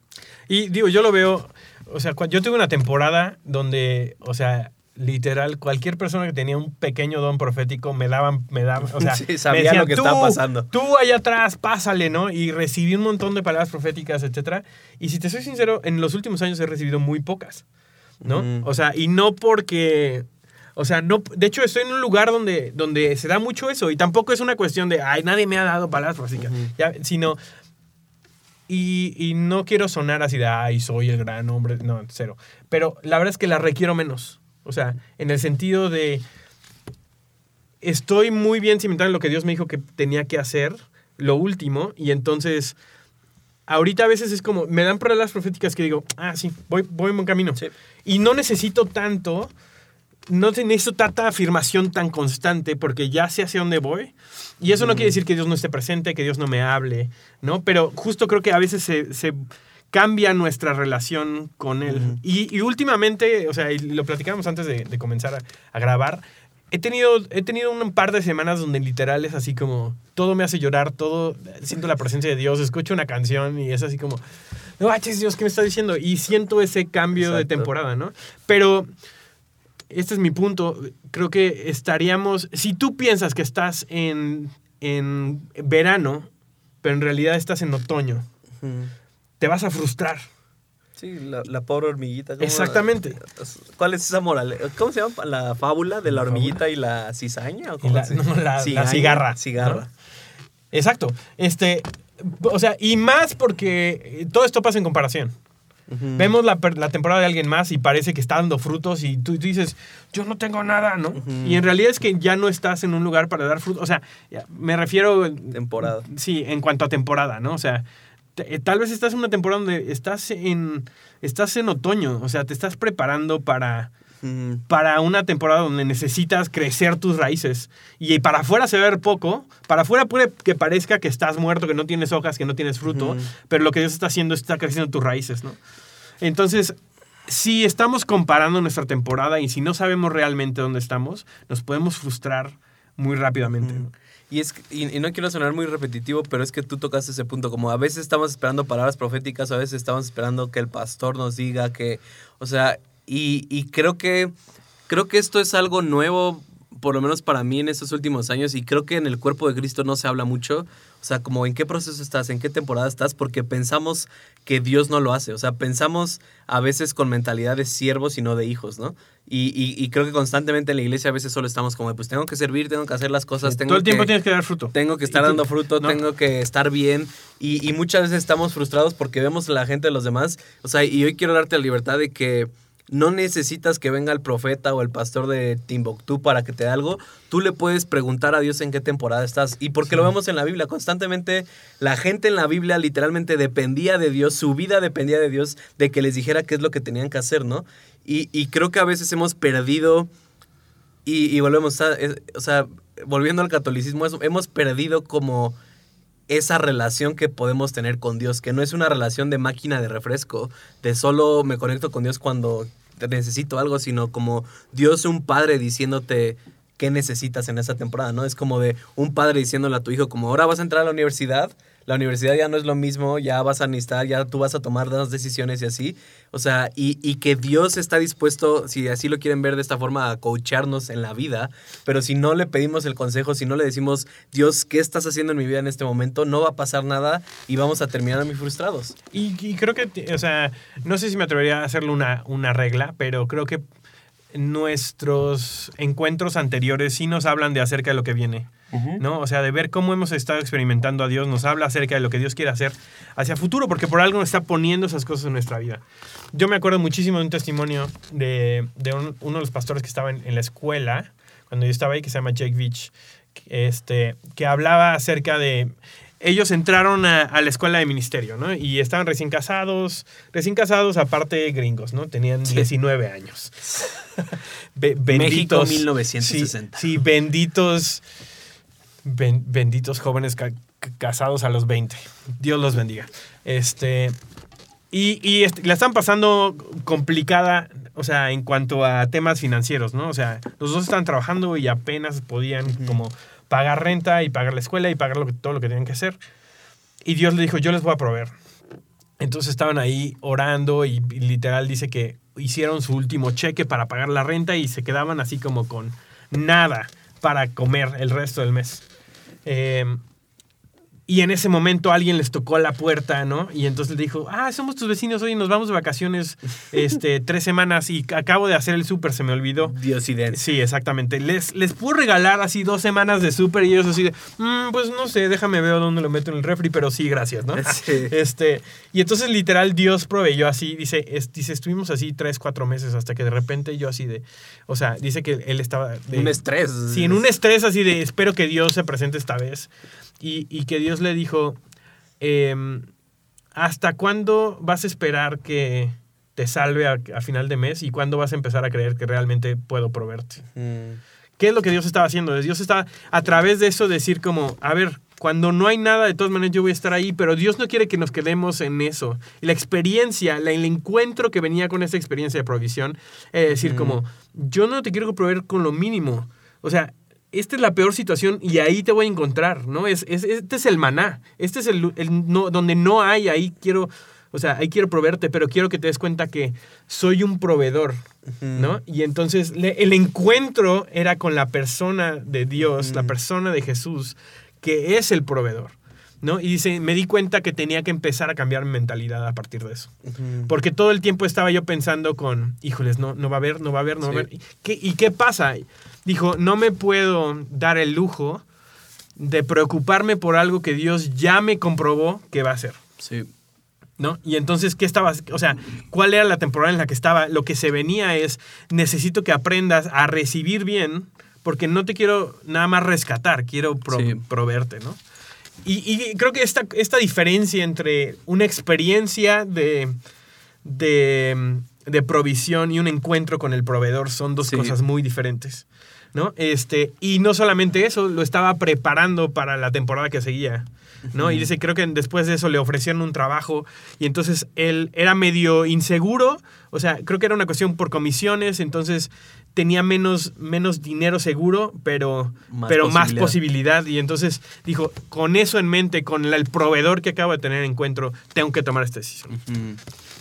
Y digo, yo lo veo, o sea, yo tuve una temporada donde, o sea, literal, cualquier persona que tenía un pequeño don profético me daban, me daban, o sea, Sí, me sabía lo que "Tú, estaba pasando". Tú allá atrás, pásale, ¿no? Y recibí un montón de palabras proféticas, etcétera. Y si te soy sincero, en los últimos años he recibido muy pocas, ¿no? Ujú. O sea, y no porque... O sea, no, de hecho estoy en un lugar donde, donde se da mucho eso y tampoco es una cuestión de, ay, nadie me ha dado palabras proféticas, Ujú. ya, sino, y, y no quiero sonar así de, ay, soy el gran hombre. No, cero. Pero la verdad es que la requiero menos. O sea, en el sentido de, estoy muy bien cimentado en lo que Dios me dijo que tenía que hacer, lo último, y entonces, ahorita a veces es como, me dan palabras proféticas que digo, ah, sí, voy, voy en buen camino. Sí. Y no necesito tanto, no necesito tanta afirmación tan constante porque ya sé hacia dónde voy. Y eso no quiere decir que Dios no esté presente, que Dios no me hable, ¿no? Pero justo creo que a veces se, se cambia nuestra relación con Él. Y, y últimamente, o sea, y lo platicamos antes de, de comenzar a, a grabar, he tenido, he tenido un par de semanas donde literal es así como, todo me hace llorar, todo, siento la presencia de Dios, escucho una canción y es así como, no Dios, ¿qué me está diciendo? Y siento ese cambio de temporada, ¿no? Pero este es mi punto. Creo que estaríamos. Si tú piensas que estás en, en verano, pero en realidad estás en otoño, te vas a frustrar. Sí, la, la pobre hormiguita. ¿cómo- Exactamente. ¿Cuál es esa moral? ¿Cómo se llama? ¿La fábula de la hormiguita y la cizaña? ¿O cómo la- no, la- la cigarra, Cigarra. ¿no? Exacto. Este. O sea, y más porque todo esto pasa en comparación. Vemos la, la temporada de alguien más y parece que está dando frutos y tú, tú dices, yo no tengo nada, ¿no? Y en realidad es que ya no estás en un lugar para dar frutos. O sea, me refiero... Temporada. Sí, en cuanto a temporada, ¿no? O sea, te- eh, tal vez estás en una temporada donde estás en, estás en otoño, o sea, te estás preparando para, Para una temporada donde necesitas crecer tus raíces. Y para afuera se ver poco. Para afuera puede que parezca que estás muerto, que no tienes hojas, que no tienes fruto. Pero lo que Dios está haciendo es está creciendo tus raíces, ¿no? Entonces, si estamos comparando nuestra temporada y si no sabemos realmente dónde estamos, nos podemos frustrar muy rápidamente. Y, es, y, y, no quiero sonar muy repetitivo, pero es que tú tocaste ese punto, como a veces estamos esperando palabras proféticas, a veces estamos esperando que el pastor nos diga que, o sea, y, y creo que creo que esto es algo nuevo por lo menos para mí en estos últimos años, y creo que en el cuerpo de Cristo no se habla mucho, o sea, como en qué proceso estás, en qué temporada estás, porque pensamos que Dios no lo hace, o sea, pensamos a veces con mentalidad de siervos y no de hijos, ¿no? Y, y, creo que constantemente en la iglesia a veces solo estamos como, pues tengo que servir, tengo que hacer las cosas, tengo Todo el tiempo que, tienes que dar fruto. Tengo que estar dando fruto, tengo que estar bien, y, y muchas veces estamos frustrados porque vemos a la gente de los demás, o sea, y hoy quiero darte la libertad de que no necesitas que venga el profeta o el pastor de Timbuktu para que te dé algo. Tú le puedes preguntar a Dios en qué temporada estás. Y porque lo vemos en la Biblia, constantemente la gente en la Biblia literalmente dependía de Dios, su vida dependía de Dios, de que les dijera qué es lo que tenían que hacer, ¿no? Y, creo que a veces hemos perdido, y, volvemos a, o sea, volviendo al catolicismo, hemos perdido como esa relación que podemos tener con Dios, que no es una relación de máquina de refresco, de solo me conecto con Dios cuando necesito algo, sino como Dios un padre diciéndote qué necesitas en esa temporada, ¿no? Es como de un padre diciéndole a tu hijo, como ahora vas a entrar a la universidad, la universidad ya no es lo mismo, ya vas a necesitar, ya tú vas a tomar las decisiones y así. O sea, y, y, que Dios está dispuesto, si así lo quieren ver de esta forma, a coacharnos en la vida, pero si no le pedimos el consejo, si no le decimos, Dios, ¿qué estás haciendo en mi vida en este momento? No va a pasar nada y vamos a terminar muy frustrados. Y, y creo que, o sea, no sé si me atrevería a hacerle una, una regla, pero creo que nuestros encuentros anteriores sí nos hablan de acerca de lo que viene. ¿No? O sea, de ver cómo hemos estado experimentando a Dios, nos habla acerca de lo que Dios quiere hacer hacia futuro, porque por algo nos está poniendo esas cosas en nuestra vida. Yo me acuerdo muchísimo de un testimonio de, uno de los pastores que estaba en, la escuela, cuando yo estaba ahí, que se llama Jake Beach, este, que hablaba acerca de ellos entraron a, la escuela de ministerio, ¿no? Y estaban recién casados, recién casados, aparte gringos, ¿no? Tenían 19 años. benditos, México 1960. Sí, benditos, benditos jóvenes casados a los 20. Dios los bendiga. Este, y, y la están pasando complicada, o sea, en cuanto a temas financieros, ¿no? O sea, los dos están trabajando y apenas podían como pagar renta y pagar la escuela y pagar lo que, todo lo que tenían que hacer. Y Dios le dijo, yo les voy a proveer. Entonces estaban ahí orando y, literal dice que hicieron su último cheque para pagar la renta y se quedaban así como con nada para comer el resto del mes. Eh, y en ese momento alguien les tocó la puerta, ¿no? Y entonces le dijo, ah, somos tus vecinos, hoy nos vamos de vacaciones este, tres semanas y acabo de hacer el súper, se me olvidó. Diosidente. Sí, exactamente. Les, les puedo regalar así dos semanas de súper y ellos así de, mm, pues no sé, déjame ver dónde lo meto en el refri, pero sí, gracias, ¿no? Sí. Este, y entonces literal Dios proveyó así, dice, dice, estuvimos así tres, cuatro meses hasta que de repente yo así de, o sea, dice que él estaba... De, un estrés. Sí, en un estrés así de, espero que Dios se presente esta vez y, que Dios le dijo, em, ¿hasta cuándo vas a esperar que te salve a, final de mes y cuándo vas a empezar a creer que realmente puedo proveerte? ¿Qué es lo que Dios estaba haciendo? Dios está a través de eso decir como, a ver, cuando no hay nada, de todas maneras yo voy a estar ahí, pero Dios no quiere que nos quedemos en eso. Y la experiencia, el encuentro que venía con esa experiencia de provisión, es decir, como, yo no te quiero proveer con lo mínimo. O sea, esta es la peor situación y ahí te voy a encontrar, ¿no? Es, este es el maná, este es el, no, donde no hay, ahí quiero, o sea, ahí quiero proveerte, pero quiero que te des cuenta que soy un proveedor, ¿no? Y entonces el encuentro era con la persona de Dios, la persona de Jesús, que es el proveedor. ¿no? Y dice, me di cuenta que tenía que empezar a cambiar mi mentalidad a partir de eso. Porque todo el tiempo estaba yo pensando con, híjoles, no, no va a haber, no va a haber, no va a haber. ¿Qué, ¿Y qué pasa? Dijo, no me puedo dar el lujo de preocuparme por algo que Dios ya me comprobó que va a hacer. Sí. ¿No? Y entonces, ¿qué estabas? O sea, ¿cuál era la temporada en la que estaba? Lo que se venía es, necesito que aprendas a recibir bien, porque no te quiero nada más rescatar, quiero proveerte, ¿no? Y, creo que esta, esta diferencia entre una experiencia de, de, provisión y un encuentro con el proveedor son dos cosas muy diferentes. ¿No? Este, y no solamente eso, lo estaba preparando para la temporada que seguía. ¿no? Y dice, creo que después de eso le ofrecieron un trabajo y entonces él era medio inseguro, o sea, creo que era una cuestión por comisiones, entonces tenía menos, menos dinero seguro, pero, Más pero más posibilidad. posibilidad. Y entonces dijo, con eso en mente, con la- el proveedor que acabo de tener encuentro, tengo que tomar esta decisión.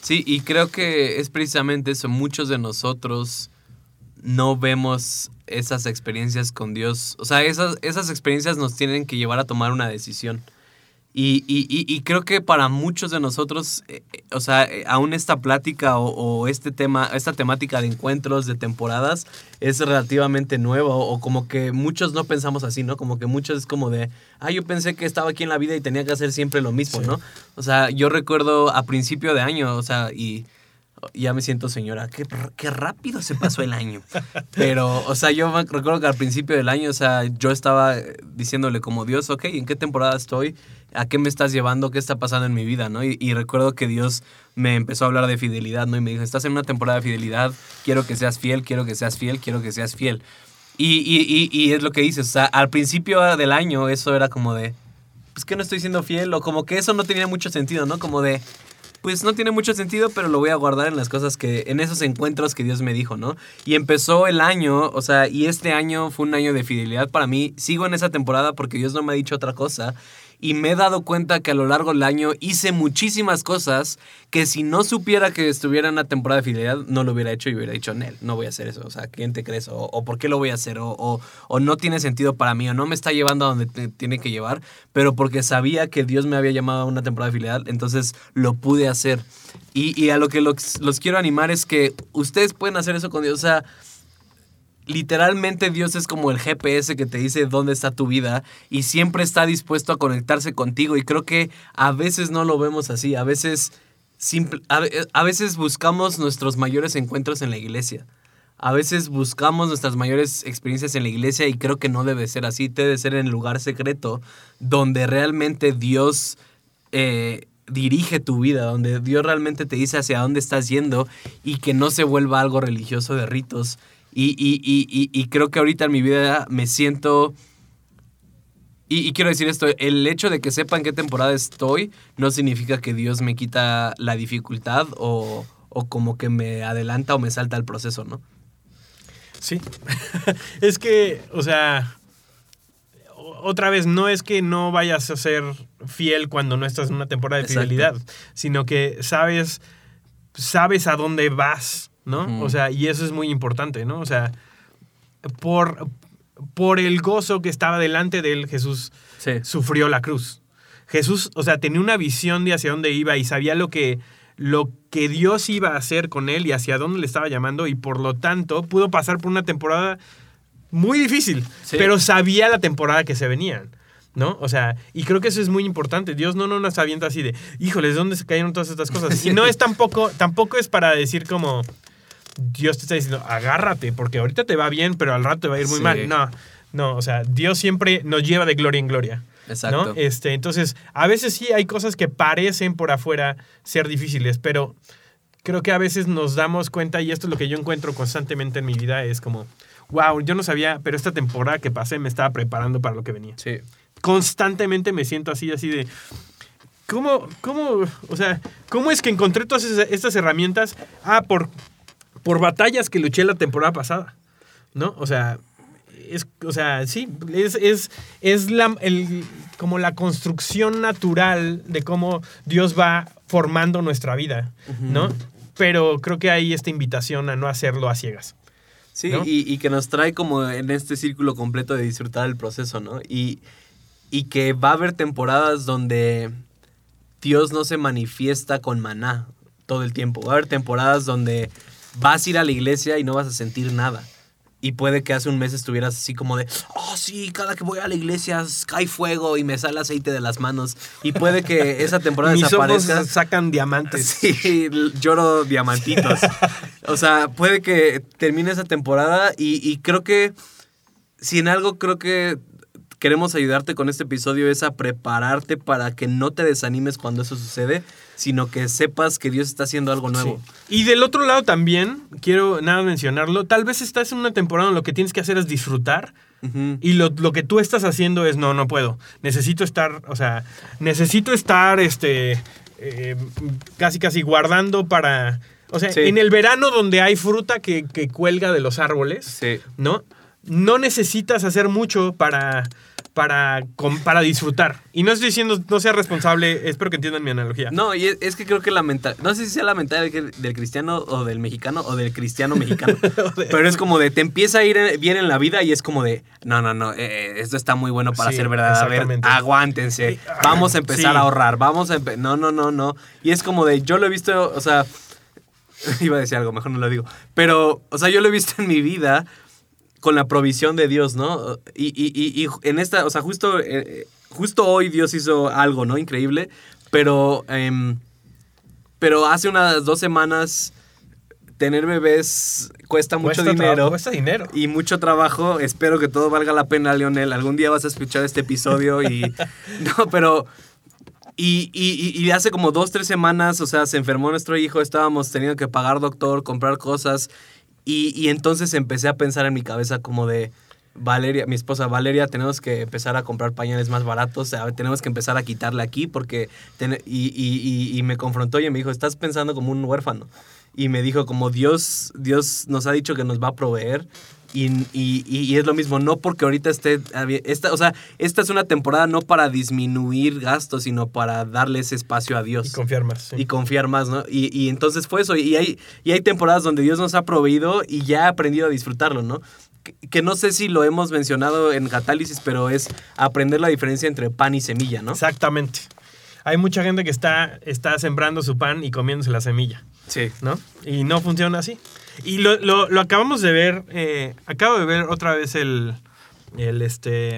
Sí, y creo que es precisamente eso. Muchos de nosotros no vemos esas experiencias con Dios. O sea, esas, esas experiencias nos tienen que llevar a tomar una decisión. Y, y- y- y creo que para muchos de nosotros, eh, eh, o sea, eh, aún esta plática o, o este tema, esta temática de encuentros, de temporadas, es relativamente nueva. O, o como que muchos no pensamos así, ¿no? Como que muchos es como de, ah, yo pensé que estaba aquí en la vida y tenía que hacer siempre lo mismo, Sí. ¿no? O sea, yo recuerdo a principio de año, o sea, y ya me siento señora, qué, qué rápido se pasó el año. Pero, o sea, yo recuerdo que al principio del año, o sea, yo estaba eh, diciéndole como Dios, ok, ¿en qué temporada estoy? ¿A qué me estás llevando? ¿Qué está pasando en mi vida? ¿no? Y, y recuerdo que Dios me empezó a hablar de fidelidad, ¿no? Y me dijo, estás en una temporada de fidelidad, quiero que seas fiel, quiero que seas fiel, quiero que seas fiel. Y, y, y es lo que dices, o sea, al principio del año eso era como de, pues que no estoy siendo fiel, o como que eso no tenía mucho sentido, ¿no? Como de, pues no tiene mucho sentido, pero lo voy a guardar en las cosas que, en esos encuentros que Dios me dijo, ¿no? Y empezó el año, o sea, y este año fue un año de fidelidad para mí. Sigo en esa temporada porque Dios no me ha dicho otra cosa. Y me he dado cuenta que a lo largo del año hice muchísimas cosas que si no supiera que estuviera en una temporada de fidelidad, no lo hubiera hecho y hubiera dicho, Nel, no voy a hacer eso. O sea, ¿quién te crees? O, o ¿por qué lo voy a hacer? O, o, no tiene sentido para mí, o no me está llevando a donde te- tiene que llevar. Pero porque sabía que Dios me había llamado a una temporada de fidelidad, entonces lo pude hacer. Y, y a lo que los, los quiero animar es que ustedes pueden hacer eso con Dios. O sea, literalmente Dios es como el GPS que te dice dónde está tu vida y siempre está dispuesto a conectarse contigo y creo que a veces no lo vemos así, a veces simple- a, a veces buscamos nuestros mayores encuentros en la iglesia. A veces buscamos nuestras mayores experiencias en la iglesia y creo que no debe ser así, debe ser en el lugar secreto donde realmente Dios eh, dirige tu vida, donde Dios realmente te dice hacia dónde estás yendo y que no se vuelva algo religioso de ritos. Y, y- y- y- creo que ahorita en mi vida me siento... Y, quiero decir esto, el hecho de que sepa en qué temporada estoy no significa que Dios me quita la dificultad o, o como que me adelanta o me salta el proceso, ¿no? Sí. es que, o sea, otra vez, no es que no vayas a ser fiel cuando no estás en una temporada de Exacto. fidelidad, sino que sabes, sabes a dónde vas, ¿no? O sea, y eso es muy importante, ¿no? O sea, por, por el gozo que estaba delante de él, Jesús Sí. sufrió la cruz. Jesús, o sea, tenía una visión de hacia dónde iba y sabía lo que, lo que Dios iba a hacer con él y hacia dónde le estaba llamando y por lo tanto pudo pasar por una temporada muy difícil, Sí. pero sabía la temporada que se venían. ¿No? O sea, y creo que eso es muy importante. Dios no, no nos avienta así de, híjoles, ¿dónde se cayeron todas estas cosas? Y no es tampoco, tampoco es para decir como, Dios te está diciendo, agárrate, porque ahorita te va bien, pero al rato te va a ir muy Sí. mal. No, no, o sea, Dios siempre nos lleva de gloria en gloria. Exacto. ¿no? Este, entonces, a veces sí hay cosas que parecen por afuera ser difíciles, pero creo que a veces nos damos cuenta, y esto es lo que yo encuentro constantemente en mi vida, es como, wow, yo no sabía, pero esta temporada que pasé me estaba preparando para lo que venía. Sí. Constantemente me siento así, así de... ¿Cómo, cómo, o sea, cómo es que encontré todas estas herramientas? Ah, por, por batallas que luché la temporada pasada, ¿no? O sea, es, o sea, sí, es, es, es la, el, como la construcción natural de cómo Dios va formando nuestra vida, ¿no? Pero creo que hay esta invitación a no hacerlo a ciegas. Sí, ¿no? y, y que nos trae como en este círculo completo de disfrutar el proceso, ¿no? Y, y que va a haber temporadas donde Dios no se manifiesta con maná todo el tiempo. Va a haber temporadas donde vas a ir a la iglesia y no vas a sentir nada. Y puede que hace un mes estuvieras así como de, oh sí, cada que voy a la iglesia cae fuego y me sale aceite de las manos. Y puede que esa temporada Mis ojos desaparezca. sacan diamantes. Sí, lloro diamantitos. o sea, puede que termine esa temporada y, y creo que si en algo creo que queremos ayudarte con este episodio es a prepararte para que no te desanimes cuando eso sucede, sino que sepas que Dios está haciendo algo nuevo. Sí. Y del otro lado también, quiero nada mencionarlo, tal vez estás en una temporada en lo que tienes que hacer es disfrutar. Y lo, lo que tú estás haciendo es, no, no puedo. Necesito estar, o sea, necesito estar, este, eh, casi, casi guardando para... O sea, Sí. en el verano donde hay fruta que, que cuelga de los árboles, Sí. ¿no? No necesitas hacer mucho para, para, para disfrutar. Y no estoy diciendo no sea responsable, espero que entiendan mi analogía. No, y es, es que creo que la mental, no sé si sea la mentalidad del, del cristiano o del mexicano o del cristiano mexicano, pero es como de te empieza a ir en- bien en la vida y es como de no, no, no, eh, esto está muy bueno para Sí, ser verdad. A ver, aguántense, Eh, ah, vamos a empezar sí. a ahorrar, vamos a no, no, no, no. Y es como de yo lo he visto, o sea, iba a decir algo, mejor no lo digo, pero, o sea, yo lo he visto en mi vida con la provisión de Dios, ¿no? Y, y- y- y en esta, o sea, justo, eh, justo hoy Dios hizo algo, ¿no? Increíble, pero, em, pero hace unas dos semanas tener bebés cuesta mucho Cuesta dinero. cuesta dinero. Y mucho trabajo. Espero que todo valga la pena, Leonel. Algún día vas a escuchar este episodio y... No, pero... Y- y- y hace como dos, tres semanas, o sea, se enfermó nuestro hijo, estábamos teniendo que pagar doctor, comprar cosas. Y, y entonces empecé a pensar en mi cabeza como de... Valeria, mi esposa Valeria, tenemos que empezar a comprar pañales más baratos, tenemos que empezar a quitarle aquí porque... y, y- y- y me confrontó y me dijo, estás pensando como un huérfano. Y me dijo como Dios, Dios nos ha dicho que nos va a proveer. Y, y- y- es lo mismo, no porque ahorita esté... Esta, o sea, esta es una temporada no para disminuir gastos, sino para darle ese espacio a Dios Y confiar más. sí. y confiar más, ¿no? Y, y entonces fue eso. Y hay, y hay temporadas donde Dios nos ha proveído y ya he aprendido a disfrutarlo, ¿no? Que, que no sé si lo hemos mencionado en Catálisis, pero es aprender la diferencia entre pan y semilla, ¿no? Exactamente. Hay mucha gente que está, está sembrando su pan y comiéndose la semilla, Sí. ¿no? Y no funciona así. Y lo, lo- lo acabamos de ver, eh, acabo de ver otra vez el, el, este,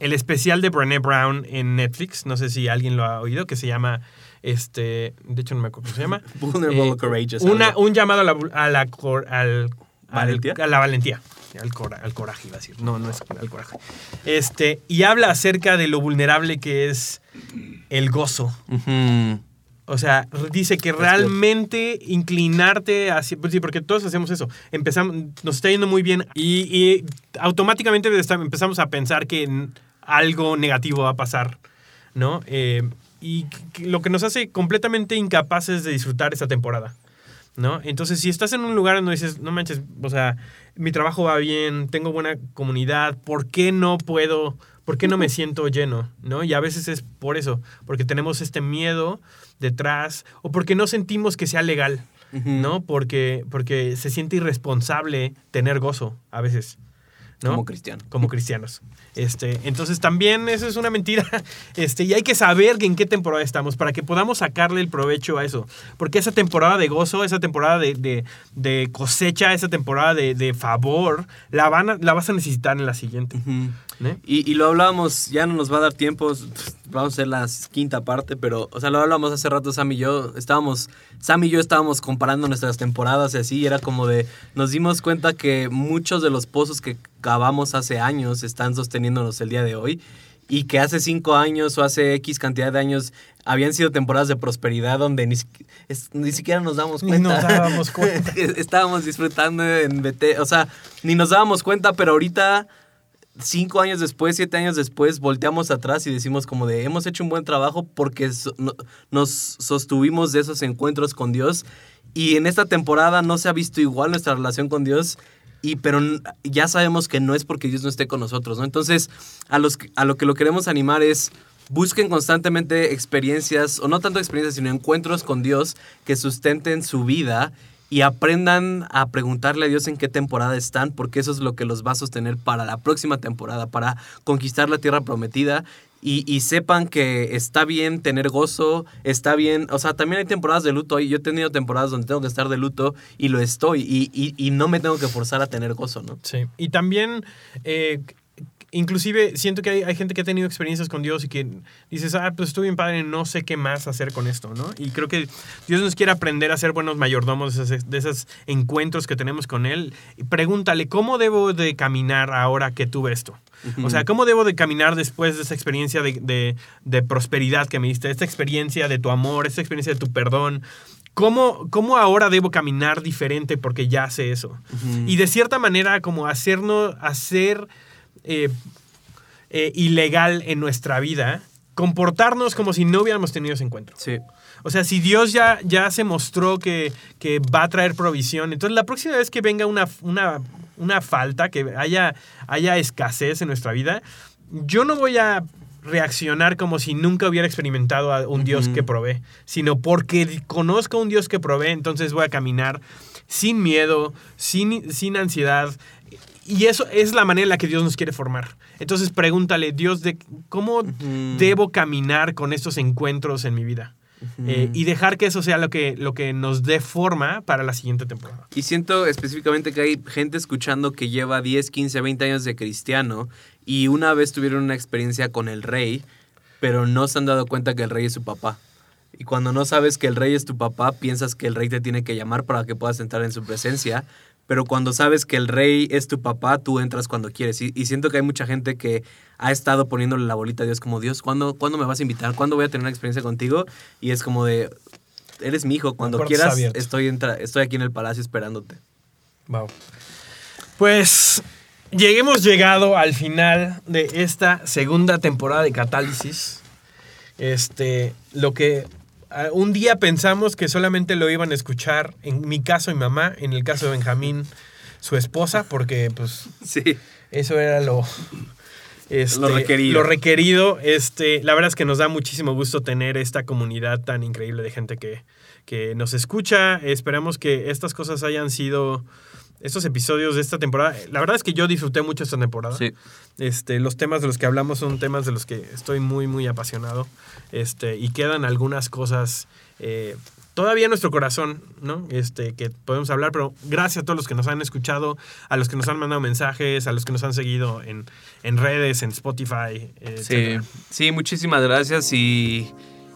el especial de Brené Brown en Netflix. No sé si alguien lo ha oído, que se llama, este, de hecho no me acuerdo cómo se llama. Vulnerable Eh, Courageous. Una, algo. un llamado a la, a la cor- al, al- ¿Valentía? a la valentía. Al, cora- al coraje, iba a decir. No, no es al coraje. Este, y habla acerca de lo vulnerable que es el gozo. Ujú. O sea, dice que realmente inclinarte hacia. Pues sí, porque todos hacemos eso. Empezamos, nos está yendo muy bien y, y automáticamente empezamos a pensar que algo negativo va a pasar, ¿no? Eh, y lo que nos hace completamente incapaces de disfrutar esta temporada, ¿no? Entonces, si estás en un lugar donde dices, no manches, o sea, mi trabajo va bien, tengo buena comunidad, ¿por qué no puedo, por qué no me siento lleno, ¿no? Y a veces es por eso, porque tenemos este miedo detrás o porque no sentimos que sea legal. ¿no? Porque, porque se siente irresponsable tener gozo a veces, ¿no? Como cristiano. como cristianos. Este, entonces también eso es una mentira. Este, y hay que saber en qué temporada estamos para que podamos sacarle el provecho a eso. Porque esa temporada de gozo, esa temporada de, de- de cosecha, esa temporada de, de favor, la, van a- la vas a necesitar en la siguiente. ¿eh? Y, y lo hablábamos, ya no nos va a dar tiempo, vamos a hacer la quinta parte, pero, o sea, lo hablamos hace rato Sam y yo, estábamos, Sam y yo estábamos comparando nuestras temporadas y así, y era como de, nos dimos cuenta que muchos de los pozos que cavamos hace años están sosteniéndonos el día de hoy, y que hace cinco años o hace X cantidad de años habían sido temporadas de prosperidad donde ni, es- ni siquiera nos damos Ni cuenta. nos dábamos cuenta. Estábamos disfrutando en BT, o sea, ni nos dábamos cuenta, pero ahorita cinco años después, siete años después, volteamos atrás y decimos como de, hemos hecho un buen trabajo porque nos sostuvimos de esos encuentros con Dios y en esta temporada no se ha visto igual nuestra relación con Dios. Y, pero ya sabemos que no es porque Dios no esté con nosotros, ¿no? Entonces, a, los, a lo que lo queremos animar es, busquen constantemente experiencias, o no tanto experiencias, sino encuentros con Dios que sustenten su vida y aprendan a preguntarle a Dios en qué temporada están, porque eso es lo que los va a sostener para la próxima temporada, para conquistar la tierra prometida. Y, y sepan que está bien tener gozo, está bien, o sea, también hay temporadas de luto, yo he tenido temporadas donde tengo que estar de luto y lo estoy, y, y- y no me tengo que forzar a tener gozo, ¿no? Sí. Y también, eh, inclusive, siento que hay, hay gente que ha tenido experiencias con Dios y que dices, ah, pues estoy bien padre, no sé qué más hacer con esto, ¿no? Y creo que Dios nos quiere aprender a ser buenos mayordomos de esos, de esos encuentros que tenemos con Él. Y pregúntale, ¿cómo debo de caminar ahora que tuve esto? O sea, ¿cómo debo de caminar después de esa experiencia de, de- de prosperidad que me diste, esta experiencia de tu amor, esta experiencia de tu perdón? ¿cómo, ¿cómo ahora debo caminar diferente porque ya sé eso? Y de cierta manera como hacernos, hacer eh, eh, ilegal en nuestra vida, comportarnos como si no hubiéramos tenido ese encuentro. Sí. O sea, si Dios ya, ya se mostró que, que va a traer provisión, entonces la próxima vez que venga una, una, una falta, que haya, haya escasez en nuestra vida, yo no voy a reaccionar como si nunca hubiera experimentado a un Dios que provee, sino porque conozco a un Dios que provee, entonces voy a caminar sin miedo, sin, sin ansiedad. Y eso es la manera en la que Dios nos quiere formar. Entonces pregúntale, Dios, de, ¿cómo debo caminar con estos encuentros en mi vida? Eh, y dejar que eso sea lo que, lo que nos dé forma para la siguiente temporada. Y siento específicamente que hay gente escuchando que lleva 10, 15, 20 años de cristiano y una vez tuvieron una experiencia con el rey, pero no se han dado cuenta que el rey es su papá. Y cuando no sabes que el rey es tu papá, piensas que el rey te tiene que llamar para que puedas entrar en su presencia. Pero cuando sabes que el rey es tu papá, tú entras cuando quieres. Y, y siento que hay mucha gente que ha estado poniéndole la bolita a Dios como, Dios, ¿cuándo, ¿cuándo me vas a invitar? ¿Cuándo voy a tener una experiencia contigo? Y es como de, eres mi hijo, cuando quieras estoy, entra- estoy aquí en el palacio esperándote. Wow. Pues lleguemos llegado al final de esta segunda temporada de Catálisis. Este, lo que ah, un día pensamos que solamente lo iban a escuchar, en mi caso mi mamá, en el caso de Benjamín, su esposa, porque pues Sí. eso era lo, este, Lo requerido. lo requerido. Este, la verdad es que nos da muchísimo gusto tener esta comunidad tan increíble de gente que, que nos escucha. Esperamos que estas cosas hayan sido estos episodios de esta temporada. La verdad es que yo disfruté mucho esta temporada. Sí. Este, los temas de los que hablamos son temas de los que estoy muy, muy apasionado. Este, y quedan algunas cosas eh, todavía en nuestro corazón, ¿no? Este, que podemos hablar, pero gracias a todos los que nos han escuchado, a los que nos han mandado mensajes, a los que nos han seguido en, en redes, en Spotify, Sí, sí, muchísimas gracias y,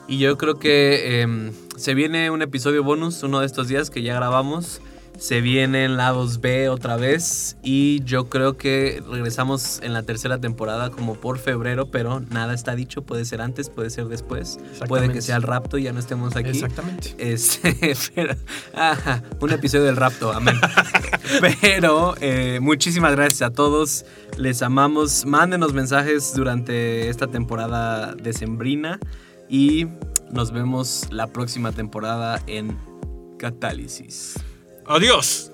y yo creo que em, se viene un episodio bonus uno de estos días que ya grabamos. Se vienen lados B otra vez y yo creo que regresamos en la tercera temporada como por febrero, pero nada está dicho, puede ser antes, puede ser después, puede que sea el rapto y ya no estemos aquí. Exactamente. Este, pero, ajá, un episodio del rapto, amén. pero eh, muchísimas gracias a todos, les amamos, mándenos mensajes durante esta temporada decembrina y nos vemos la próxima temporada en Catálisis. Adiós.